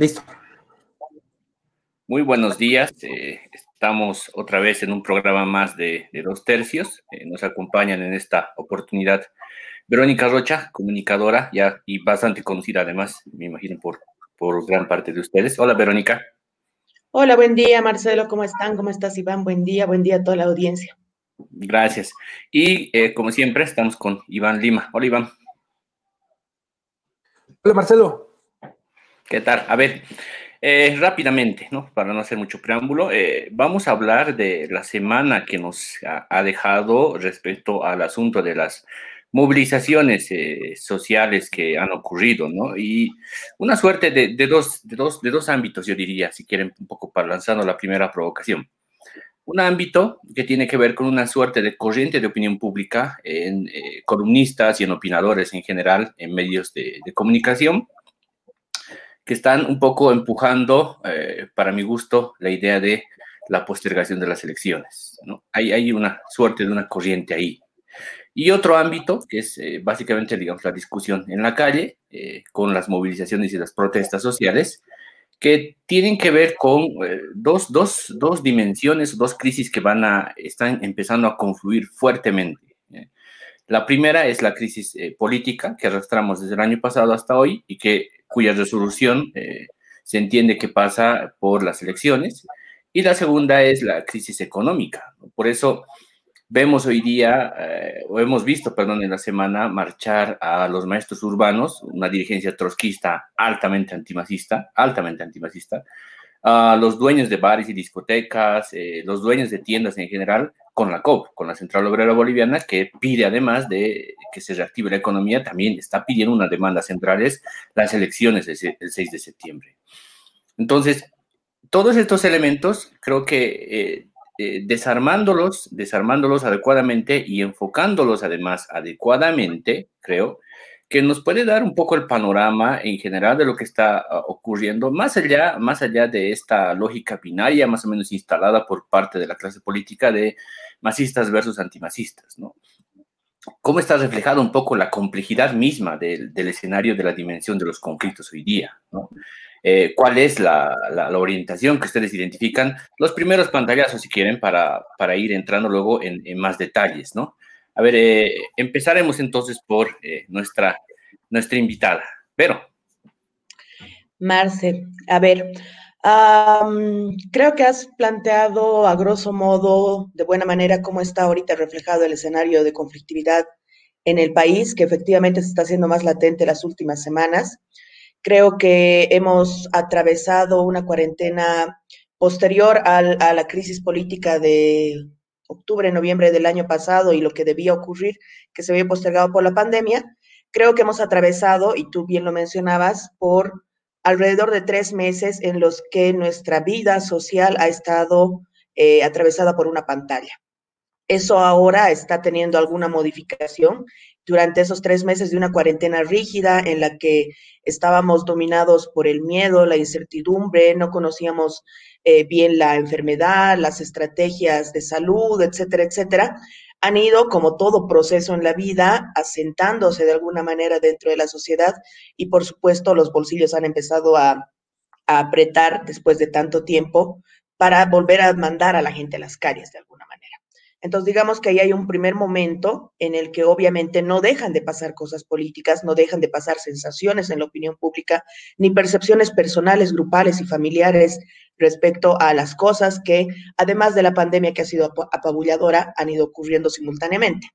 Listo. Muy buenos días. Eh, estamos otra vez en un programa más de, dos tercios. Eh, nos acompañan en esta oportunidad Verónica Rocha, comunicadora ya y bastante conocida además, me imagino, por, por gran parte de ustedes. Hola, Verónica. Hola, buen día, Marcelo. ¿Cómo están? ¿Cómo estás, Iván? Buen día, buen día a toda la audiencia. Gracias. Y eh, como siempre, estamos con Iván Lima. Hola, Iván. Hola, Marcelo. ¿Qué tal? A ver, eh, rápidamente, ¿no? Para no hacer mucho preámbulo, eh, vamos a hablar de la semana que nos ha, dejado respecto al asunto de las movilizaciones eh, sociales que han ocurrido, ¿no? Y una suerte de, dos, de, dos, de dos ámbitos, yo diría, si quieren, un poco para lanzando la primera provocación. Un ámbito que tiene que ver con una suerte de corriente de opinión pública en columnistas y en opinadores en general en medios de, de comunicación, que están un poco empujando, eh, para mi gusto, la idea de la postergación de las elecciones. ¿no? Hay, hay una suerte de una corriente ahí. Y otro ámbito, que es eh, básicamente, digamos, la discusión en la calle, eh, con las movilizaciones y las protestas sociales, que tienen que ver con dos, dos, dos, dimensiones, dos crisis que van a, están empezando a confluir fuertemente. La primera es la crisis política que arrastramos desde el año pasado hasta hoy y que cuya resolución eh, se entiende que pasa por las elecciones. Y la segunda es la crisis económica. Por eso vemos hoy día, eh, o hemos visto, perdón, en la semana, marchar a los maestros urbanos, una dirigencia trotskista altamente antimacista, altamente antimacista, a los dueños de bares y discotecas, eh, los dueños de tiendas en general, con la COP, con la Central Obrera Boliviana, que pide además de que se reactive la economía, también está pidiendo una demanda central, es las elecciones el 6 de septiembre. Entonces, todos estos elementos, creo que eh, eh, desarmándolos, desarmándolos adecuadamente y enfocándolos además adecuadamente, creo, que nos puede dar un poco el panorama en general de lo que está ah, ocurriendo, más allá, más allá de esta lógica binaria más o menos instalada por parte de la clase política de masistas versus antimasistas, ¿no? ¿Cómo está reflejada un poco la complejidad misma del, escenario de la dimensión de los conflictos hoy día. Eh, ¿Cuál es la, orientación que ustedes identifican? Los primeros pantallazos, si quieren, para, ir entrando luego en, en más detalles, ¿no? A ver, eh, empezaremos entonces por eh, nuestra, nuestra invitada. Pero. Marce, a ver, creo que has planteado a grosso modo, de buena manera, cómo está ahorita reflejado el escenario de conflictividad en el país, que efectivamente se está haciendo más latente las últimas semanas. Creo que hemos atravesado una cuarentena posterior a la crisis política de octubre, noviembre del año pasado y lo que debía ocurrir, que se había postergado por la pandemia, creo que hemos atravesado, y tú bien lo mencionabas, por alrededor de tres meses en los que nuestra vida social ha estado eh, atravesada por una pantalla. Eso ahora está teniendo alguna modificación durante esos tres meses de una cuarentena rígida en la que estábamos dominados por el miedo, la incertidumbre, no conocíamos eh, bien la enfermedad, las estrategias de salud, etcétera, etcétera, han ido, como todo proceso en la vida, asentándose de alguna manera dentro de la sociedad y por supuesto los bolsillos han empezado a, a apretar después de tanto tiempo para volver a mandar a la gente a las calles. Entonces, digamos que ahí hay un primer momento en el que obviamente no dejan de pasar cosas políticas, no dejan de pasar sensaciones en la opinión pública, ni percepciones personales, grupales y familiares respecto a las cosas que, además de la pandemia que ha sido apabulladora, han ido ocurriendo simultáneamente.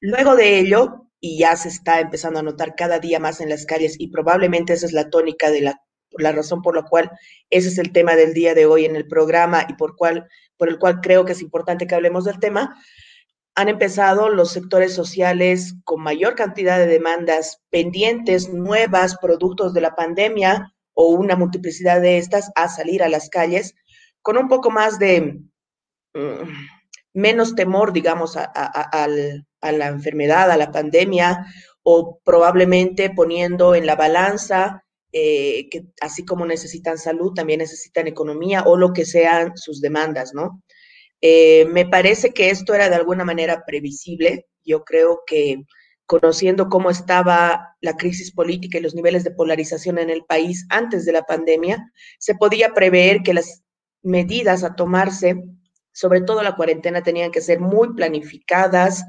Luego de ello, y ya se está empezando a notar cada día más en las calles, y probablemente esa es la tónica de la la razón por la cual ese es el tema del día de hoy en el programa y por, cual, por el cual creo que es importante que hablemos del tema, han empezado los sectores sociales con mayor cantidad de demandas pendientes, nuevas, productos de la pandemia o una multiplicidad de estas, a salir a las calles con un poco más de mm, menos temor, digamos, a, a la enfermedad, a la pandemia, o probablemente poniendo en la balanza eh, que así como necesitan salud, también necesitan economía o lo que sean sus demandas, ¿no? Eh, me parece que esto era de alguna manera previsible. Yo creo que conociendo cómo estaba la crisis política y los niveles de polarización en el país antes de la pandemia, se podía prever que las medidas a tomarse, sobre todo la cuarentena, tenían que ser muy planificadas,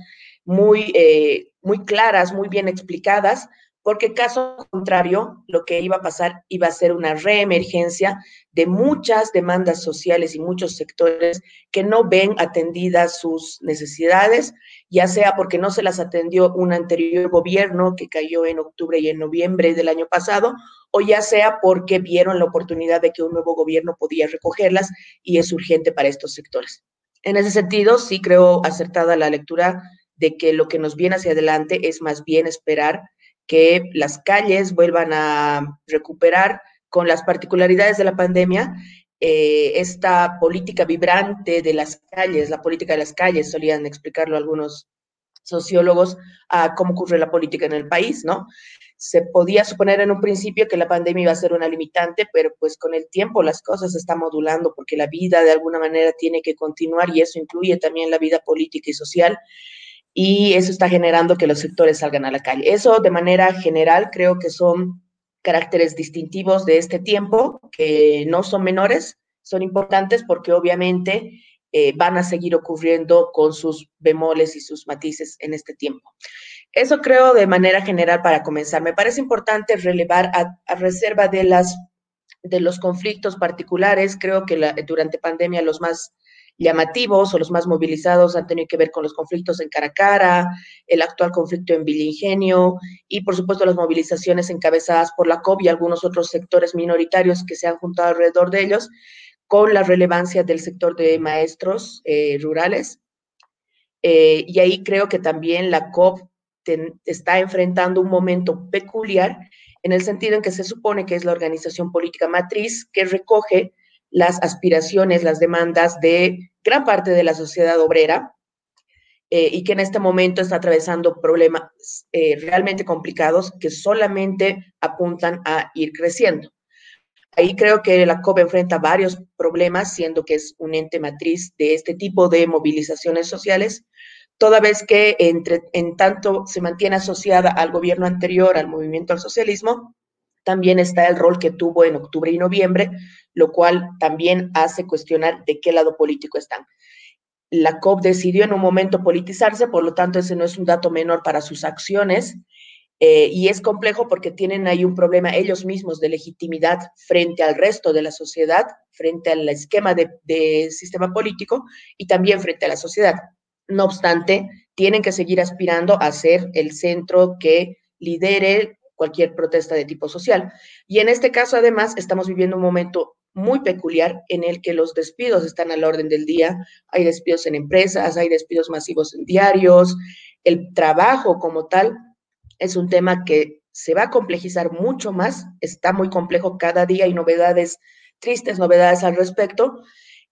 muy, eh, muy claras, muy bien explicadas, porque caso contrario, lo que iba a pasar iba a ser una reemergencia de muchas demandas sociales y muchos sectores que no ven atendidas sus necesidades, ya sea porque no se las atendió un anterior gobierno que cayó en octubre y en noviembre del año pasado, o ya sea porque vieron la oportunidad de que un nuevo gobierno podía recogerlas y es urgente para estos sectores. En ese sentido, sí creo acertada la lectura de que lo que nos viene hacia adelante es más bien esperar que las calles vuelvan a recuperar con las particularidades de la pandemia eh, esta política vibrante de las calles, la política de las calles, solían explicarlo algunos sociólogos, a cómo ocurre la política en el país, ¿no? Se podía suponer en un principio que la pandemia iba a ser una limitante, pero pues con el tiempo las cosas se están modulando porque la vida de alguna manera tiene que continuar y eso incluye también la vida política y social y eso está generando que los sectores salgan a la calle. Eso de manera general creo que son caracteres distintivos de este tiempo, que no son menores, son importantes porque obviamente eh, van a seguir ocurriendo con sus bemoles y sus matices en este tiempo. Eso creo de manera general para comenzar. Me parece importante relevar a, reserva de, las, de los conflictos particulares, creo que durante pandemia los más llamativos o los más movilizados han tenido que ver con los conflictos en Caracara, el actual conflicto en Villingenio y, por supuesto, las movilizaciones encabezadas por la COP y algunos otros sectores minoritarios que se han juntado alrededor de ellos, con la relevancia del sector de maestros eh, rurales. Eh, y ahí creo que también la COP está enfrentando un momento peculiar en el sentido en que se supone que es la organización política matriz que recoge las aspiraciones, las demandas de gran parte de la sociedad obrera eh, y que en este momento está atravesando problemas eh, realmente complicados que solamente apuntan a ir creciendo. Ahí creo que la COP enfrenta varios problemas, siendo que es un ente matriz de este tipo de movilizaciones sociales, toda vez que entre, en tanto se mantiene asociada al gobierno anterior, al movimiento al socialismo, también está el rol que tuvo en octubre y noviembre, lo cual también hace cuestionar de qué lado político están. La COP decidió en un momento politizarse, por lo tanto ese no es un dato menor para sus acciones eh, y es complejo porque tienen ahí un problema ellos mismos de legitimidad frente al resto de la sociedad, frente al esquema de, sistema político y también frente a la sociedad. No obstante, tienen que seguir aspirando a ser el centro que lidere cualquier protesta de tipo social. Y en este caso, además, estamos viviendo un momento muy peculiar en el que los despidos están al orden del día. Hay despidos en empresas, hay despidos masivos en diarios. El trabajo como tal es un tema que se va a complejizar mucho más. Está muy complejo cada día, hay novedades, tristes novedades al respecto.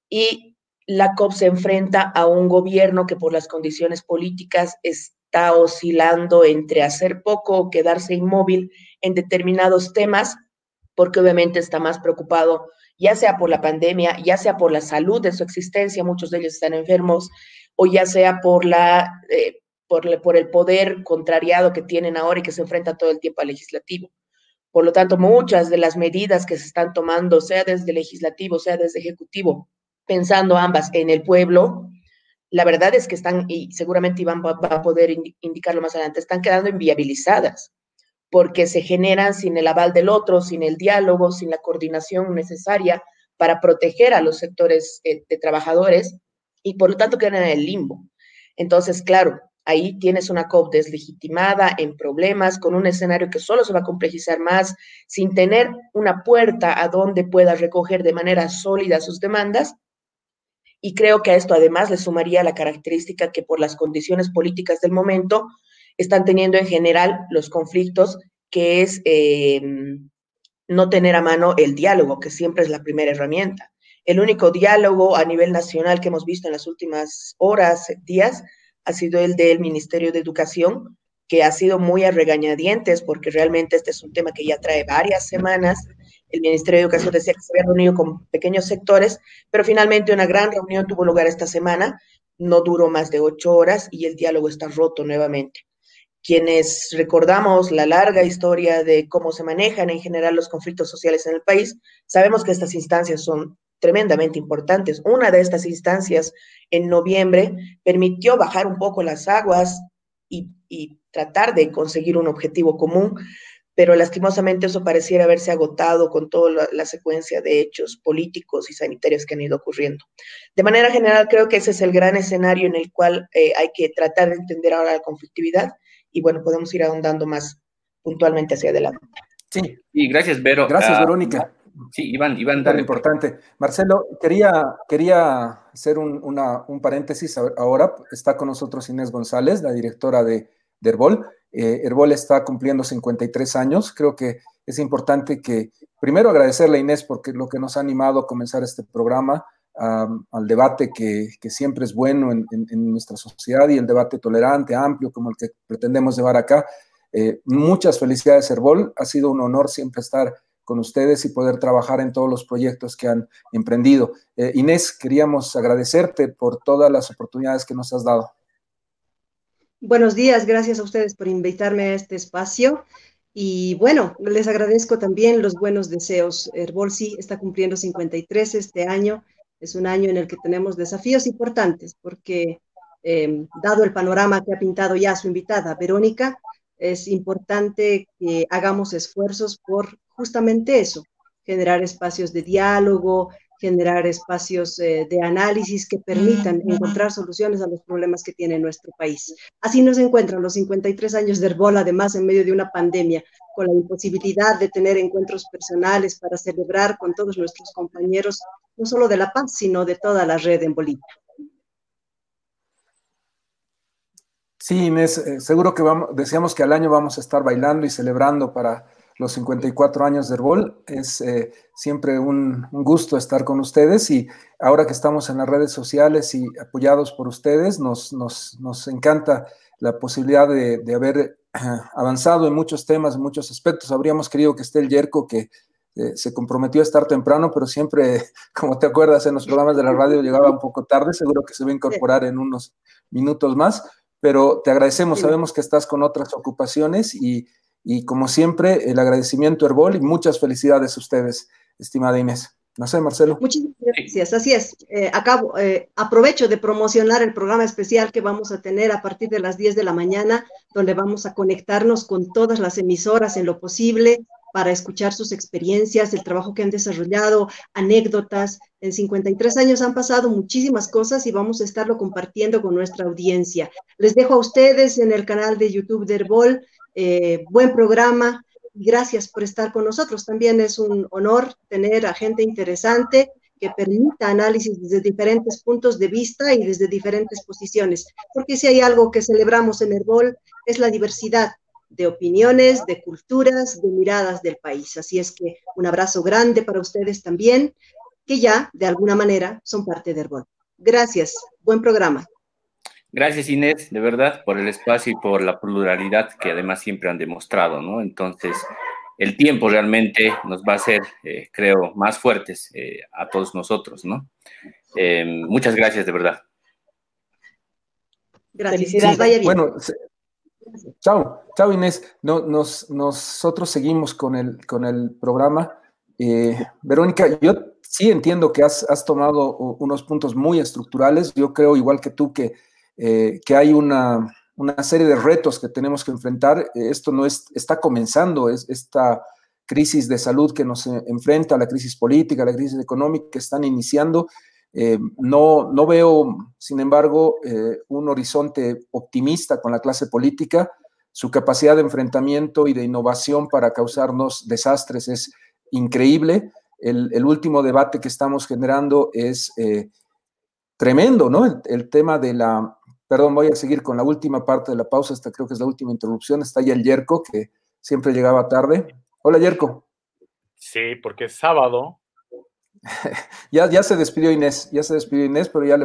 Y la COP se enfrenta a un gobierno que por las condiciones políticas es oscilando entre hacer poco o quedarse inmóvil en determinados temas, porque obviamente está más preocupado, ya sea por la pandemia, ya sea por la salud de su existencia, muchos de ellos están enfermos, o ya sea por, la, eh, por, por el poder contrariado que tienen ahora y que se enfrenta todo el tiempo al legislativo. Por lo tanto, muchas de las medidas que se están tomando, sea desde legislativo, sea desde ejecutivo, pensando ambas en el pueblo, la verdad es que están, y seguramente Iván va, a poder indicarlo más adelante, están quedando inviabilizadas porque se generan sin el aval del otro, sin el diálogo, sin la coordinación necesaria para proteger a los sectores eh, de trabajadores y por lo tanto quedan en el limbo. Entonces, claro, ahí tienes una COP deslegitimada, en problemas, con un escenario que solo se va a complejizar más, sin tener una puerta a donde pueda recoger de manera sólida sus demandas y creo que a esto además le sumaría la característica que por las condiciones políticas del momento están teniendo en general los conflictos, que es eh, no tener a mano el diálogo, que siempre es la primera herramienta. El único diálogo a nivel nacional que hemos visto en las últimas horas, días, ha sido el del Ministerio de Educación, que ha sido muy a regañadientes, porque realmente este es un tema que ya trae varias semanas el Ministerio de Educación decía que se había reunido con pequeños sectores, pero finalmente una gran reunión tuvo lugar esta semana, no duró más de ocho horas y el diálogo está roto nuevamente. quienes recordamos la larga historia de cómo se manejan en general los conflictos sociales en el país, sabemos que estas instancias son tremendamente importantes. Una de estas instancias en noviembre permitió bajar un poco las aguas y, y tratar de conseguir un objetivo común pero lastimosamente eso pareciera haberse agotado con toda la, secuencia de hechos políticos y sanitarios que han ido ocurriendo. De manera general, creo que ese es el gran escenario en el cual eh, hay que tratar de entender ahora la conflictividad y bueno, podemos ir ahondando más puntualmente hacia adelante. Sí, y gracias, Vero. Gracias, ah, Verónica. Sí, Iván, Iván, dale. importante. Marcelo, quería, quería hacer un, un paréntesis ahora. Está con nosotros Inés González, la directora de, de Herbol. Eh, Herbol está cumpliendo 53 años. Creo que es importante que, primero, agradecerle a Inés porque lo que nos ha animado a comenzar este programa, al debate que, siempre es bueno en, nuestra sociedad y el debate tolerante, amplio, como el que pretendemos llevar acá. Eh, muchas felicidades, Herbol. Ha sido un honor siempre estar con ustedes y poder trabajar en todos los proyectos que han emprendido. Eh, Inés, queríamos agradecerte por todas las oportunidades que nos has dado. Buenos días, gracias a ustedes por invitarme a este espacio. Y bueno, les agradezco también los buenos deseos. Herbol sí está cumpliendo 53 este año. Es un año en el que tenemos desafíos importantes porque, em, dado el panorama que ha pintado ya su invitada, Verónica, es importante que hagamos esfuerzos por justamente eso, generar espacios de diálogo, generar espacios eh, de análisis que permitan encontrar soluciones a los problemas que tiene nuestro país. Así nos encuentran los 53 años de Herbol, además en medio de una pandemia, con la imposibilidad de tener encuentros personales para celebrar con todos nuestros compañeros, no solo de La Paz, sino de toda la red en Bolivia. Sí, Inés, eh, seguro que vamos, decíamos que al año vamos a estar bailando y celebrando para los 54 años de Herbol. Es eh, siempre un, gusto estar con ustedes y ahora que estamos en las redes sociales y apoyados por ustedes, nos, nos, encanta la posibilidad de, haber eh, avanzado en muchos temas, en muchos aspectos. Habríamos querido que esté el Yerko, que eh, se comprometió a estar temprano, pero siempre, como te acuerdas, en los programas de la radio llegaba un poco tarde, seguro que se va a incorporar en unos minutos más, pero te agradecemos, sabemos que estás con otras ocupaciones y y como siempre, el agradecimiento Herbol y muchas felicidades a ustedes, estimada Inés. No sé, Marcelo. Muchísimas gracias, así es. Eh, acabo, eh, aprovecho de promocionar el programa especial que vamos a tener a partir de las 10 de la mañana, donde vamos a conectarnos con todas las emisoras en lo posible para escuchar sus experiencias, el trabajo que han desarrollado, anécdotas. En 53 años han pasado muchísimas cosas y vamos a estarlo compartiendo con nuestra audiencia. Les dejo a ustedes en el canal de YouTube de Herbol eh, buen programa. Gracias por estar con nosotros. También es un honor tener a gente interesante que permita análisis desde diferentes puntos de vista y desde diferentes posiciones. Porque si hay algo que celebramos en Herbol es la diversidad de opiniones, de culturas, de miradas del país. Así es que un abrazo grande para ustedes también, que ya de alguna manera son parte de Herbol. Gracias. Buen programa. Gracias Inés, de verdad, por el espacio y por la pluralidad que además siempre han demostrado, ¿no? Entonces, el tiempo realmente nos va a hacer, eh, creo, más fuertes eh, a todos nosotros, ¿no? Em, muchas gracias, de verdad. Gracias. vaya bien. Bueno, chao, chao Inés. No, nos, nosotros seguimos con el, con el programa. Eh, Verónica, yo sí entiendo que has, has tomado unos puntos muy estructurales. Yo creo, igual que tú, que eh, que hay una, serie de retos que tenemos que enfrentar. Eh, esto no es, está comenzando, es esta crisis de salud que nos enfrenta, la crisis política, la crisis económica que están iniciando. Eh, no, no veo, sin embargo, un horizonte optimista con la clase política. Su capacidad de enfrentamiento y de innovación para causarnos desastres es increíble. El, último debate que estamos generando es tremendo, ¿no? el, tema de la Perdón, voy a seguir con la última parte de la pausa. Esta creo que es la última interrupción. Está ya el Yerko, que siempre llegaba tarde. Hola, Yerko. Sí, porque es sábado. ya, ya se despidió Inés, ya se despidió Inés, pero ya,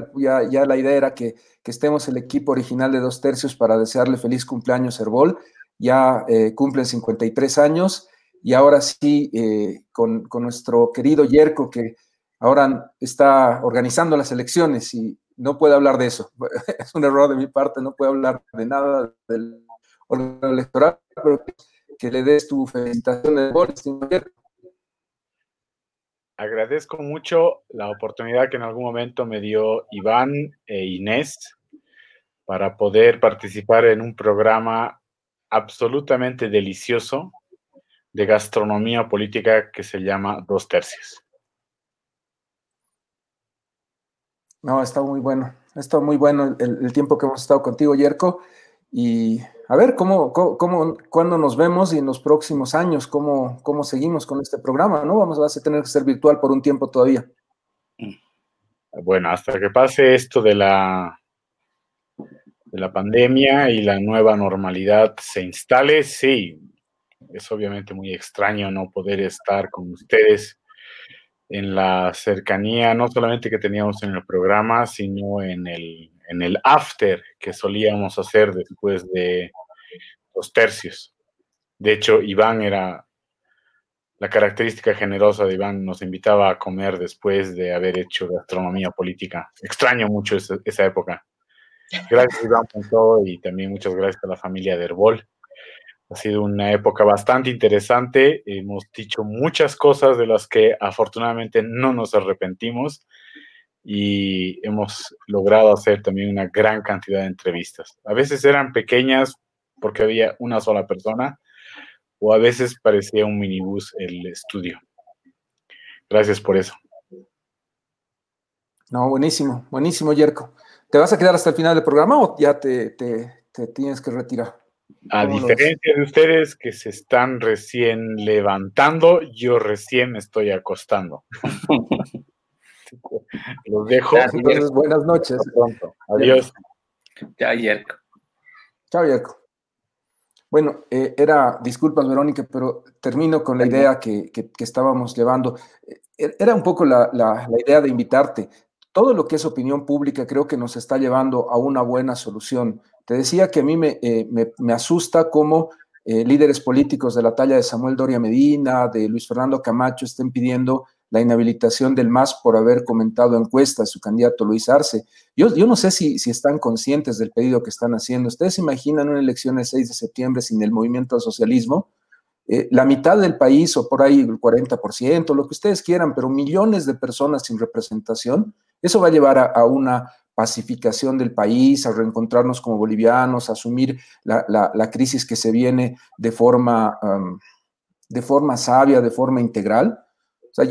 ya, la idea era que, estemos el equipo original de dos tercios para desearle feliz cumpleaños, Herbol. Ya eh, cumplen 53 años y ahora sí, eh, con, con, nuestro querido Yerko, que ahora está organizando las elecciones y no puedo hablar de eso. Es un error de mi parte, no puedo hablar de nada del electoral, pero que le des tu felicitación de gol, Agradezco mucho la oportunidad que en algún momento me dio Iván e Inés para poder participar en un programa absolutamente delicioso de gastronomía política que se llama Dos Tercios. No, está muy bueno. Está muy bueno el, tiempo que hemos estado contigo, Yerko. Y a ver cómo, cómo, cuándo nos vemos y en los próximos años, cómo, cómo seguimos con este programa, ¿no? Vamos a tener que ser virtual por un tiempo todavía. Bueno, hasta que pase esto de la, de la pandemia y la nueva normalidad se instale, sí, es obviamente muy extraño no poder estar con ustedes en la cercanía, no solamente que teníamos en el programa, sino en el, en el after que solíamos hacer después de los tercios. De hecho, Iván era la característica generosa de Iván, nos invitaba a comer después de haber hecho gastronomía política. Extraño mucho esa, esa época. Gracias, Iván, por todo y también muchas gracias a la familia de Herbol. Ha sido una época bastante interesante. Hemos dicho muchas cosas de las que afortunadamente no nos arrepentimos y hemos logrado hacer también una gran cantidad de entrevistas. A veces eran pequeñas porque había una sola persona o a veces parecía un minibús el estudio. Gracias por eso. No, buenísimo, buenísimo, Yerko. ¿Te vas a quedar hasta el final del programa o ya te, te tienes que retirar? A diferencia de ustedes que se están recién levantando, yo recién me estoy acostando. Los dejo. buenas noches. Adiós. Chao, Yerko. Chao, Yerko. Bueno, eh, era, disculpas, Verónica, pero termino con la idea que, estábamos llevando. Eh, era un poco la, la, idea de invitarte. Todo lo que es opinión pública creo que nos está llevando a una buena solución. Te decía que a mí me, eh, asusta cómo eh, líderes políticos de la talla de Samuel Doria Medina, de Luis Fernando Camacho, estén pidiendo la inhabilitación del MAS por haber comentado encuestas su candidato Luis Arce. Yo, yo no sé si, si están conscientes del pedido que están haciendo. ¿Ustedes imaginan una elección el 6 de septiembre sin el movimiento al socialismo? Eh, la mitad del país o por ahí el 40%, lo que ustedes quieran, pero millones de personas sin representación, eso va a llevar a una pacificación del país, a reencontrarnos como bolivianos, a asumir la, crisis que se viene de forma, de forma sabia, de forma integral.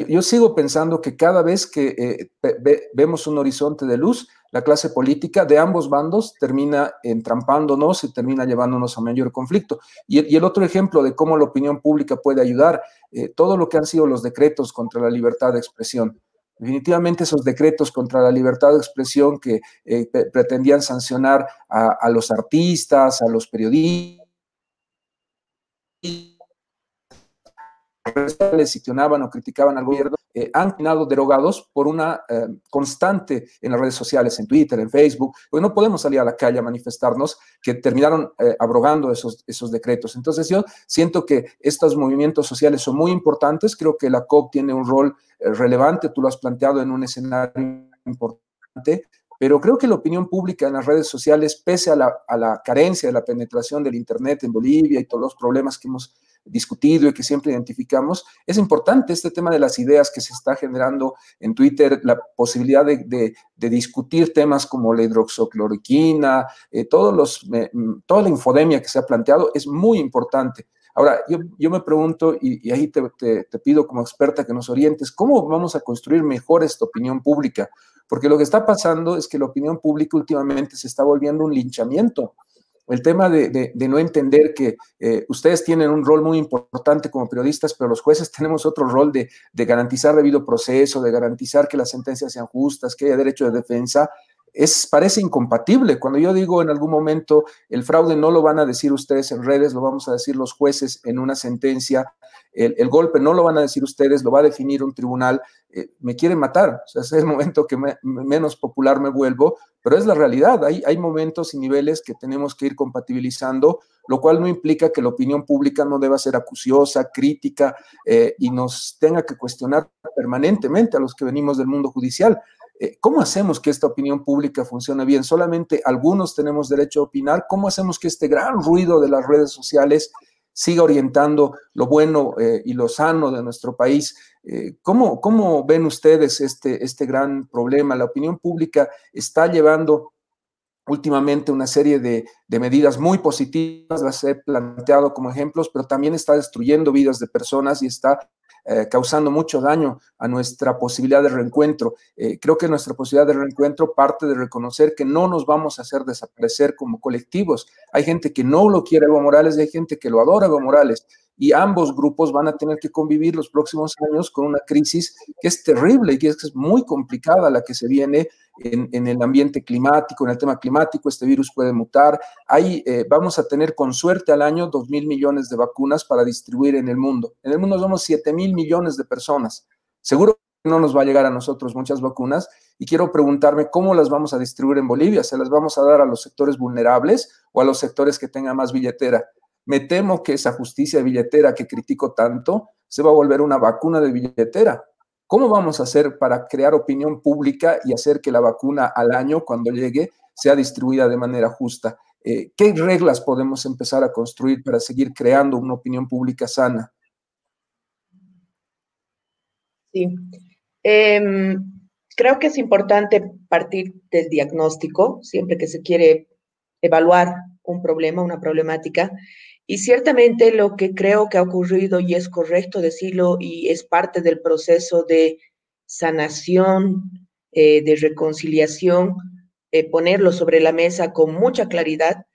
yo, sigo pensando que cada vez que eh, vemos un horizonte de luz, la clase política de ambos bandos termina entrampándonos y termina llevándonos a mayor conflicto. Y, el otro ejemplo de cómo la opinión pública puede ayudar, eh, todo lo que han sido los decretos contra la libertad de expresión. Definitivamente esos decretos contra la libertad de expresión que eh, pretendían sancionar a, los artistas, a los periodistas, seccionaban o criticaban al gobierno, eh, han quedado derogados por una eh, constante en las redes sociales, en Twitter, en Facebook, porque no podemos salir a la calle a manifestarnos, que terminaron abrogando esos, esos decretos. Entonces yo siento que estos movimientos sociales son muy importantes, creo que la COP tiene un rol relevante, tú lo has planteado en un escenario importante, pero creo que la opinión pública en las redes sociales, pese a la, carencia de la penetración del Internet en Bolivia y todos los problemas que hemos discutido y que siempre identificamos, es importante este tema de las ideas que se está generando en Twitter, la posibilidad de, discutir temas como la hidroxocloroquina, eh, todos los, mm, toda la infodemia que se ha planteado es muy importante. Ahora, yo, me pregunto, y, ahí te, pido como experta que nos orientes, ¿cómo vamos a construir mejor esta opinión pública? Porque lo que está pasando es que la opinión pública últimamente se está volviendo un linchamiento. El tema de, no entender que eh, ustedes tienen un rol muy importante como periodistas, pero los jueces tenemos otro rol de, de garantizar debido proceso, de garantizar que las sentencias sean justas, que haya derecho de defensa, es, parece incompatible. Cuando yo digo en algún momento el fraude no lo van a decir ustedes en redes, lo vamos a decir los jueces en una sentencia, el, golpe no lo van a decir ustedes, lo va a definir un tribunal, eh, me quieren matar. O sea, es el momento que menos popular me vuelvo, pero es la realidad. Hay, hay momentos y niveles que tenemos que ir compatibilizando, lo cual no implica que la opinión pública no deba ser acuciosa, crítica eh, y nos tenga que cuestionar permanentemente a los que venimos del mundo judicial. Eh, ¿Cómo hacemos que esta opinión pública funcione bien? Solamente algunos tenemos derecho a opinar. ¿Cómo hacemos que este gran ruido de las redes sociales siga orientando lo bueno eh, y lo sano de nuestro país? Eh, ¿cómo, ¿cómo, ven ustedes este, este gran problema? La opinión pública está llevando últimamente una serie de, medidas muy positivas, las he planteado como ejemplos, pero también está destruyendo vidas de personas y está eh, causando mucho daño a nuestra posibilidad de reencuentro. Eh, creo que nuestra posibilidad de reencuentro parte de reconocer que no nos vamos a hacer desaparecer como colectivos. Hay gente que no lo quiere Evo Morales hay gente que lo adora Evo Morales y ambos grupos van a tener que convivir los próximos años con una crisis que es terrible y que es muy complicada la que se viene en, el ambiente climático, en el tema climático, este virus puede mutar. Ahí eh, vamos a tener con suerte al año 2 mil millones de vacunas para distribuir en el mundo. En el mundo somos 7 mil millones de personas. Seguro que no nos va a llegar a nosotros muchas vacunas y quiero preguntarme cómo las vamos a distribuir en Bolivia. ¿Se las vamos a dar a los sectores vulnerables o a los sectores que tengan más billetera? Me temo que esa justicia billetera que critico tanto se va a volver una vacuna de billetera. ¿Cómo vamos a hacer para crear opinión pública y hacer que la vacuna al año, cuando llegue, sea distribuida de manera justa? Eh, ¿Qué reglas podemos empezar a construir para seguir creando una opinión pública sana? Sí. Em, creo que es importante partir del diagnóstico siempre que se quiere evaluar un problema, una problemática, y ciertamente lo que creo que ha ocurrido, y es correcto decirlo, y es parte del proceso de sanación, eh, de reconciliación, eh, ponerlo sobre la mesa con mucha claridad,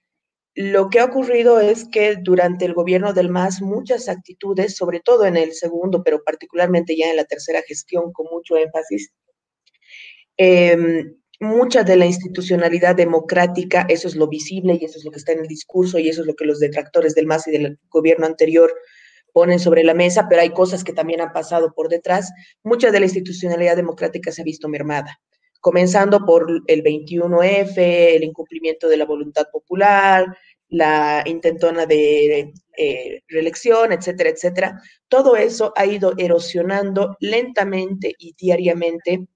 lo que ha ocurrido es que durante el gobierno del MAS muchas actitudes, sobre todo en el segundo, pero particularmente ya en la tercera gestión con mucho énfasis, em, mucha de la institucionalidad democrática, eso es lo visible y eso es lo que está en el discurso y eso es lo que los detractores del MAS y del gobierno anterior ponen sobre la mesa, pero hay cosas que también han pasado por detrás. Mucha de la institucionalidad democrática se ha visto mermada, comenzando por el 21F, el incumplimiento de la voluntad popular, la intentona de eh, reelección, etcétera, etcétera. Todo eso ha ido erosionando lentamente y diariamente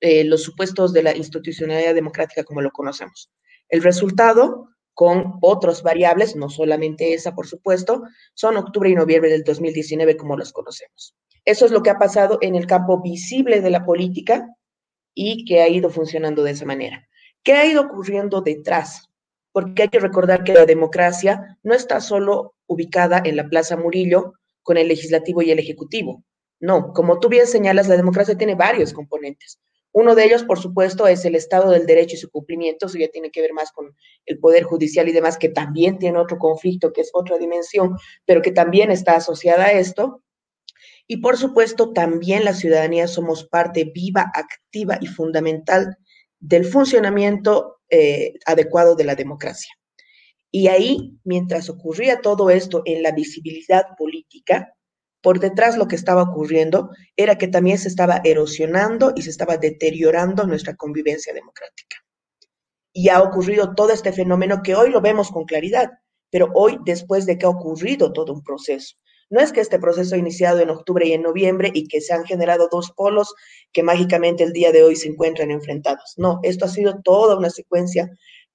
eh, los supuestos de la institucionalidad democrática como lo conocemos. El resultado, con otras variables, no solamente esa, por supuesto, son octubre y noviembre del 2019 como los conocemos. Eso es lo que ha pasado en el campo visible de la política y que ha ido funcionando de esa manera. ¿Qué ha ido ocurriendo detrás? Porque hay que recordar que la democracia no está solo ubicada en la Plaza Murillo con el legislativo y el ejecutivo. No, como tú bien señalas, la democracia tiene varios componentes. Uno de ellos, por supuesto, es el Estado del Derecho y su cumplimiento, eso ya tiene que ver más con el Poder Judicial y demás, que también tiene otro conflicto, que es otra dimensión, pero que también está asociada a esto. Y por supuesto, también la ciudadanía somos parte viva, activa y fundamental del funcionamiento eh, adecuado de la democracia. Y ahí, mientras ocurría todo esto en la visibilidad política, por detrás lo que estaba ocurriendo era que también se estaba erosionando y se estaba deteriorando nuestra convivencia democrática. Y ha ocurrido todo este fenómeno que hoy lo vemos con claridad, pero hoy después de que ha ocurrido todo un proceso. No es que este proceso ha iniciado en octubre y en noviembre y que se han generado dos polos que mágicamente el día de hoy se encuentran enfrentados. No, esto ha sido toda una secuencia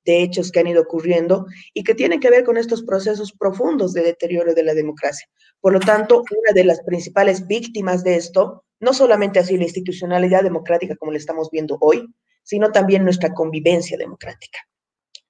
de hechos que han ido ocurriendo y que tienen que ver con estos procesos profundos de deterioro de la democracia. Por lo tanto, una de las principales víctimas de esto, no solamente así la institucionalidad democrática como la estamos viendo hoy, sino también nuestra convivencia democrática.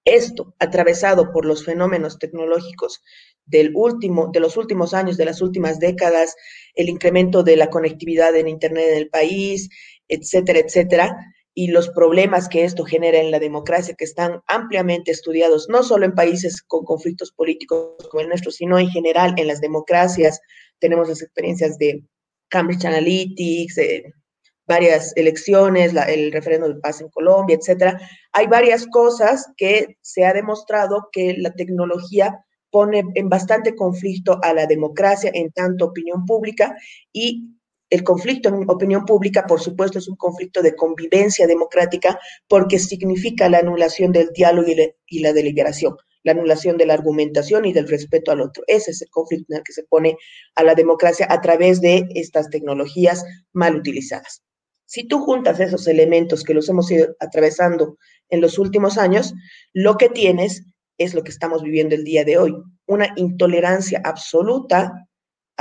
Esto, atravesado por los fenómenos tecnológicos del último, de los últimos años, de las últimas décadas, el incremento de la conectividad en Internet en el país, etcétera, etcétera, y los problemas que esto genera en la democracia, que están ampliamente estudiados, no solo en países con conflictos políticos como el nuestro, sino en general en las democracias. Tenemos las experiencias de Cambridge Analytics, varias elecciones, el referéndum de paz en Colombia, etcétera. Hay varias cosas que se ha demostrado que la tecnología pone en bastante conflicto a la democracia en tanto opinión pública y el conflicto en opinión pública, por supuesto, es un conflicto de convivencia democrática porque significa la anulación del diálogo y, la deliberación, la anulación de la argumentación y del respeto al otro. Ese es el conflicto en el que se pone a la democracia a través de estas tecnologías mal utilizadas. Si tú juntas esos elementos que los hemos ido atravesando en los últimos años, lo que tienes es lo que estamos viviendo el día de hoy, una intolerancia absoluta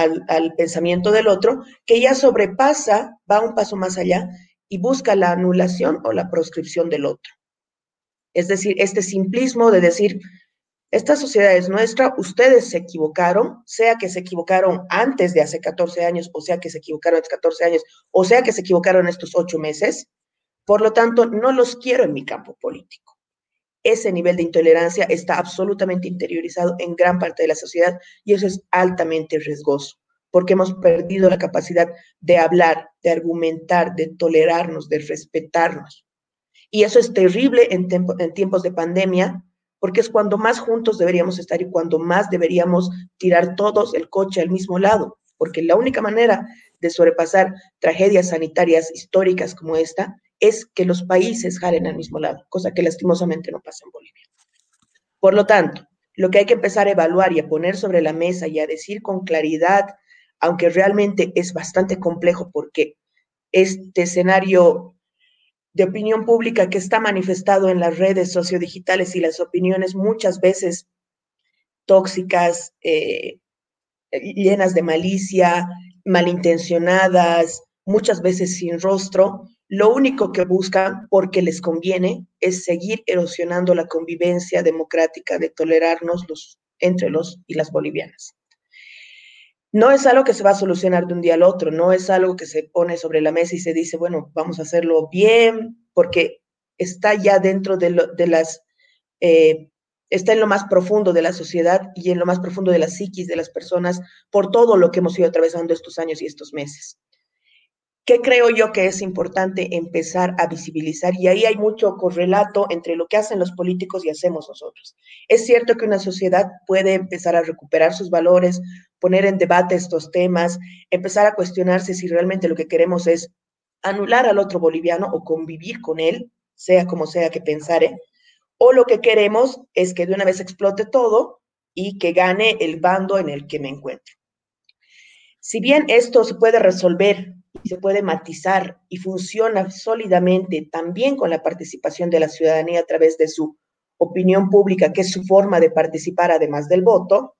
al, pensamiento del otro que ya sobrepasa, va un paso más allá y busca la anulación o la proscripción del otro. Es decir, este simplismo de decir, esta sociedad es nuestra, ustedes se equivocaron, sea que se equivocaron antes de hace 14 años, o sea que se equivocaron hace 14 años, o sea que se equivocaron estos ocho meses. Por lo tanto, no los quiero en mi campo político. Ese nivel de intolerancia está absolutamente interiorizado en gran parte de la sociedad y eso es altamente riesgoso, porque hemos perdido la capacidad de hablar, de argumentar, de tolerarnos, de respetarnos. Y eso es terrible en, tiempos de pandemia, porque es cuando más juntos deberíamos estar y cuando más deberíamos tirar todos el coche al mismo lado, porque la única manera de sobrepasar tragedias sanitarias históricas como esta es que los países jalen al mismo lado, cosa que lastimosamente no pasa en Bolivia. Por lo tanto, lo que hay que empezar a evaluar y a poner sobre la mesa y a decir con claridad, aunque realmente es bastante complejo porque este escenario de opinión pública que está manifestado en las redes sociodigitales y las opiniones muchas veces tóxicas, eh, llenas de malicia, malintencionadas, muchas veces sin rostro, lo único que buscan, porque les conviene, es seguir erosionando la convivencia democrática de tolerarnos los, entre los y las bolivianas no es algo que se va a solucionar de un día al otro, no es algo que se pone sobre la mesa y se dice, bueno, vamos a hacerlo bien, porque está ya dentro de, las, eh, está en lo más profundo de la sociedad y en lo más profundo de la psiquis de las personas por todo lo que hemos ido atravesando estos años y estos meses. ¿Qué creo yo que es importante empezar a visibilizar? Y ahí hay mucho correlato entre lo que hacen los políticos y hacemos nosotros. Es cierto que una sociedad puede empezar a recuperar sus valores, poner en debate estos temas, empezar a cuestionarse si realmente lo que queremos es anular al otro boliviano o convivir con él, sea como sea que pensare, o lo que queremos es que de una vez explote todo y que gane el bando en el que me encuentro. Si bien esto se puede resolver se puede matizar y funciona sólidamente también con la participación de la ciudadanía a través de su opinión pública, que es su forma de participar además del voto,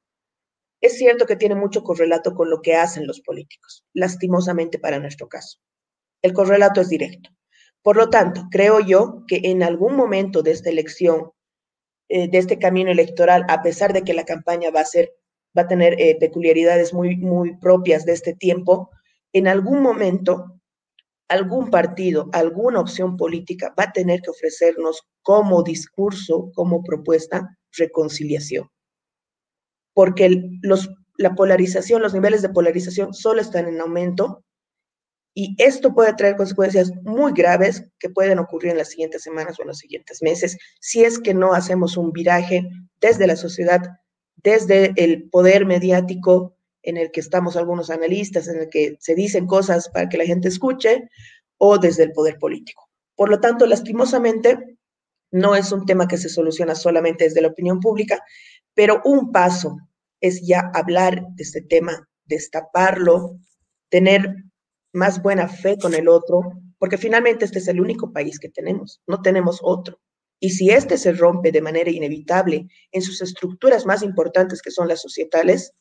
es cierto que tiene mucho correlato con lo que hacen los políticos, lastimosamente para nuestro caso. El correlato es directo. Por lo tanto, creo yo que en algún momento de esta elección, eh, de este camino electoral, a pesar de que la campaña va a ser, va a tener eh, peculiaridades muy, muy propias de este tiempo, en algún momento algún partido, alguna opción política va a tener que ofrecernos como discurso, como propuesta, reconciliación. Porque la polarización, los niveles de polarización solo están en aumento y esto puede traer consecuencias muy graves que pueden ocurrir en las siguientes semanas o en los siguientes meses si es que no hacemos un viraje desde la sociedad, desde el poder mediático en el que estamos algunos analistas, en el que se dicen cosas para que la gente escuche, o desde el poder político. Por lo tanto, lastimosamente, no es un tema que se soluciona solamente desde la opinión pública, pero un paso es ya hablar de este tema, destaparlo, tener más buena fe con el otro, porque finalmente este es el único país que tenemos, no tenemos otro. Y si este se rompe de manera inevitable en sus estructuras más importantes que son las societales,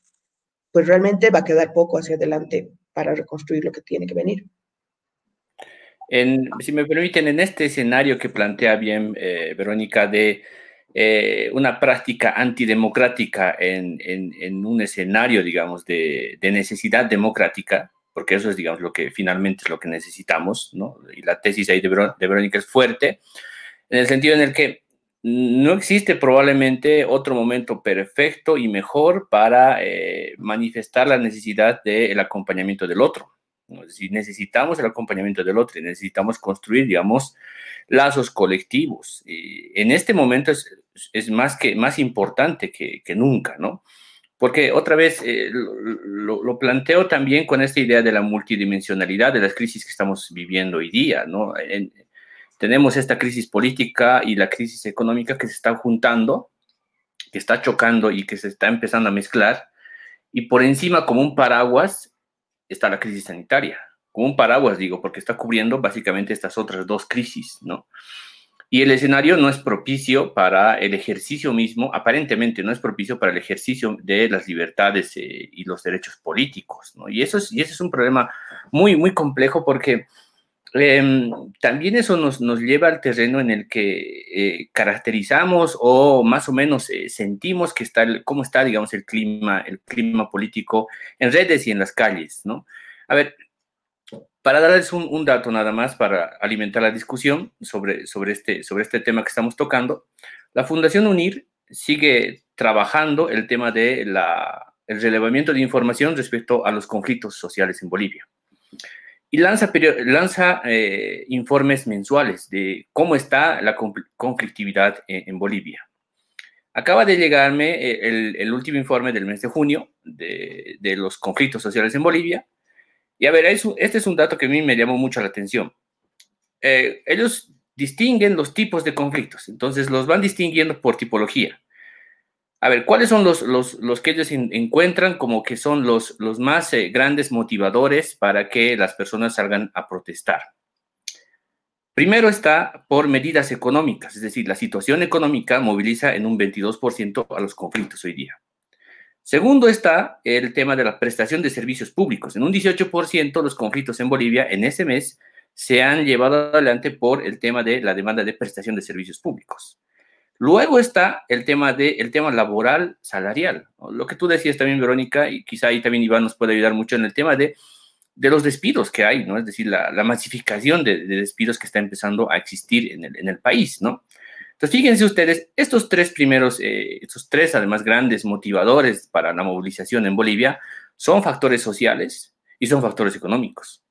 pues realmente va a quedar poco hacia adelante para reconstruir lo que tiene que venir. si me permiten, en este escenario que plantea bien eh, Verónica de eh, una práctica antidemocrática en, en, un escenario, digamos, de, de, necesidad democrática, porque eso es, digamos, lo que finalmente es lo que necesitamos, ¿no? Y la tesis ahí de, de Verónica es fuerte, en el sentido en el que no existe probablemente otro momento perfecto y mejor para eh, manifestar la necesidad del acompañamiento del otro. Si necesitamos el acompañamiento del otro necesitamos construir, digamos, lazos colectivos. Y en este momento es, más, que, más importante que, nunca, ¿no? Porque otra vez eh, lo, planteo también con esta idea de la multidimensionalidad de las crisis que estamos viviendo hoy día, ¿no? Tenemos esta crisis política y la crisis económica que se están juntando, que está chocando y que se está empezando a mezclar, y por encima como un paraguas está la crisis sanitaria. como un paraguas, digo, porque está cubriendo básicamente estas otras dos crisis, ¿no? Y el escenario no es propicio para el ejercicio mismo, aparentemente no es propicio para el ejercicio de las libertades eh, y los derechos políticos, ¿no? Y eso es, y ese es un problema muy, muy complejo porque em, también eso nos, nos, lleva al terreno en el que eh, caracterizamos o más o menos eh, sentimos que está, cómo está, digamos, el clima, el clima político en redes y en las calles, ¿no? A ver, para darles un, dato nada más para alimentar la discusión sobre, sobre, este, sobre este tema que estamos tocando, la Fundación UNIR sigue trabajando el tema del el relevamiento de información respecto a los conflictos sociales en Bolivia. Y lanza, lanza eh, informes mensuales de cómo está la conflictividad en, Bolivia. Acaba de llegarme eh, el, último informe del mes de junio de, de los conflictos sociales en Bolivia, y a ver, este es un dato que a mí me llamó mucho la atención. Eh, ellos distinguen los tipos de conflictos, entonces los van distinguiendo por tipología. A ver, ¿cuáles son los, los, que ellos encuentran como que son los, los más eh, grandes motivadores para que las personas salgan a protestar? Primero está por medidas económicas, es decir, la situación económica moviliza en un 22% a los conflictos hoy día. Segundo está el tema de la prestación de servicios públicos. En un 18% los conflictos en Bolivia en ese mes se han llevado adelante por el tema de la demanda de prestación de servicios públicos. Luego está el tema, de, el tema laboral salarial. Lo que tú decías también, Verónica, y quizá ahí también Iván nos puede ayudar mucho en el tema de, de los despidos que hay, ¿no? Es decir, la, masificación de, despidos que está empezando a existir en el, en el país, ¿no? Entonces, fíjense ustedes, estos tres primeros, eh, estos tres además grandes motivadores para la movilización en Bolivia son factores sociales y son factores económicos.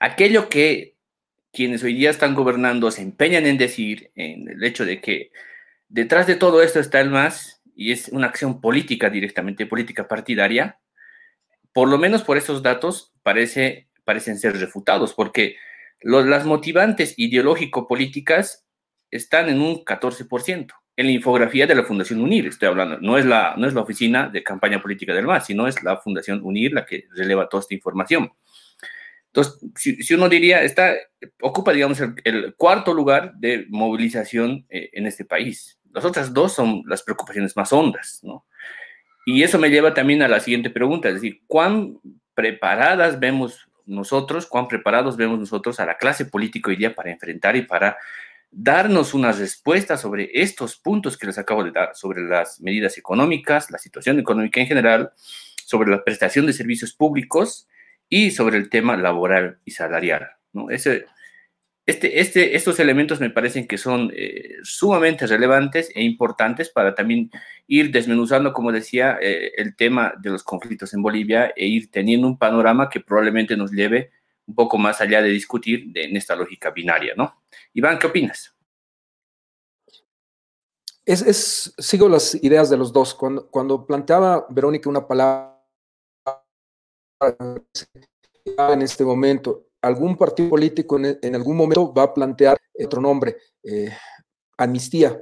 Aquello que quienes hoy día están gobernando se empeñan en decir, en el hecho de que detrás de todo esto está el MAS y es una acción política directamente, política partidaria, por lo menos por esos datos parece, parecen ser refutados, porque las motivantes ideológico-políticas están en un 14%. En la infografía de la Fundación UNIR, estoy hablando, no es la, no es la oficina de campaña política del MAS, sino es la Fundación UNIR la que releva toda esta información. Entonces, si, uno diría, está, ocupa, digamos, el, cuarto lugar de movilización eh, en este país. Las otras dos son las preocupaciones más hondas, ¿no? Y eso me lleva también a la siguiente pregunta, es decir, ¿cuán preparadas vemos nosotros, cuán preparados vemos nosotros a la clase política hoy día para enfrentar y para darnos una respuesta sobre estos puntos que les acabo de dar, sobre las medidas económicas, la situación económica en general, sobre la prestación de servicios públicos y sobre el tema laboral y salarial. ¿no? Ese, este, este, estos elementos me parecen que son eh, sumamente relevantes e importantes para también ir desmenuzando, como decía, eh, el tema de los conflictos en Bolivia e ir teniendo un panorama que probablemente nos lleve un poco más allá de discutir en esta lógica binaria, ¿no? Iván, ¿qué opinas? Es, sigo las ideas de los dos. Cuando, cuando planteaba Verónica una palabra en este momento, algún partido político en, algún momento va a plantear otro nombre, eh, amnistía.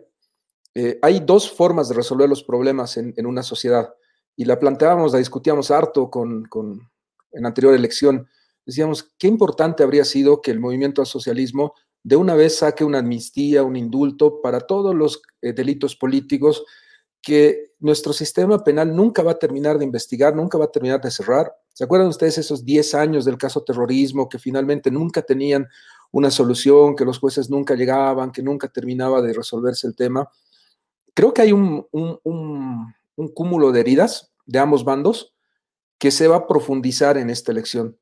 Eh, hay dos formas de resolver los problemas en, una sociedad y la planteábamos, la discutíamos harto con, con en anterior elección. Decíamos, qué importante habría sido que el movimiento al socialismo de una vez saque una amnistía, un indulto para todos los eh, delitos políticos que nuestro sistema penal nunca va a terminar de investigar, nunca va a terminar de cerrar. ¿Se acuerdan ustedes esos 10 años del caso terrorismo que finalmente nunca tenían una solución, que los jueces nunca llegaban, que nunca terminaba de resolverse el tema? Creo que hay un, un cúmulo de heridas de ambos bandos que se va a profundizar en esta elección.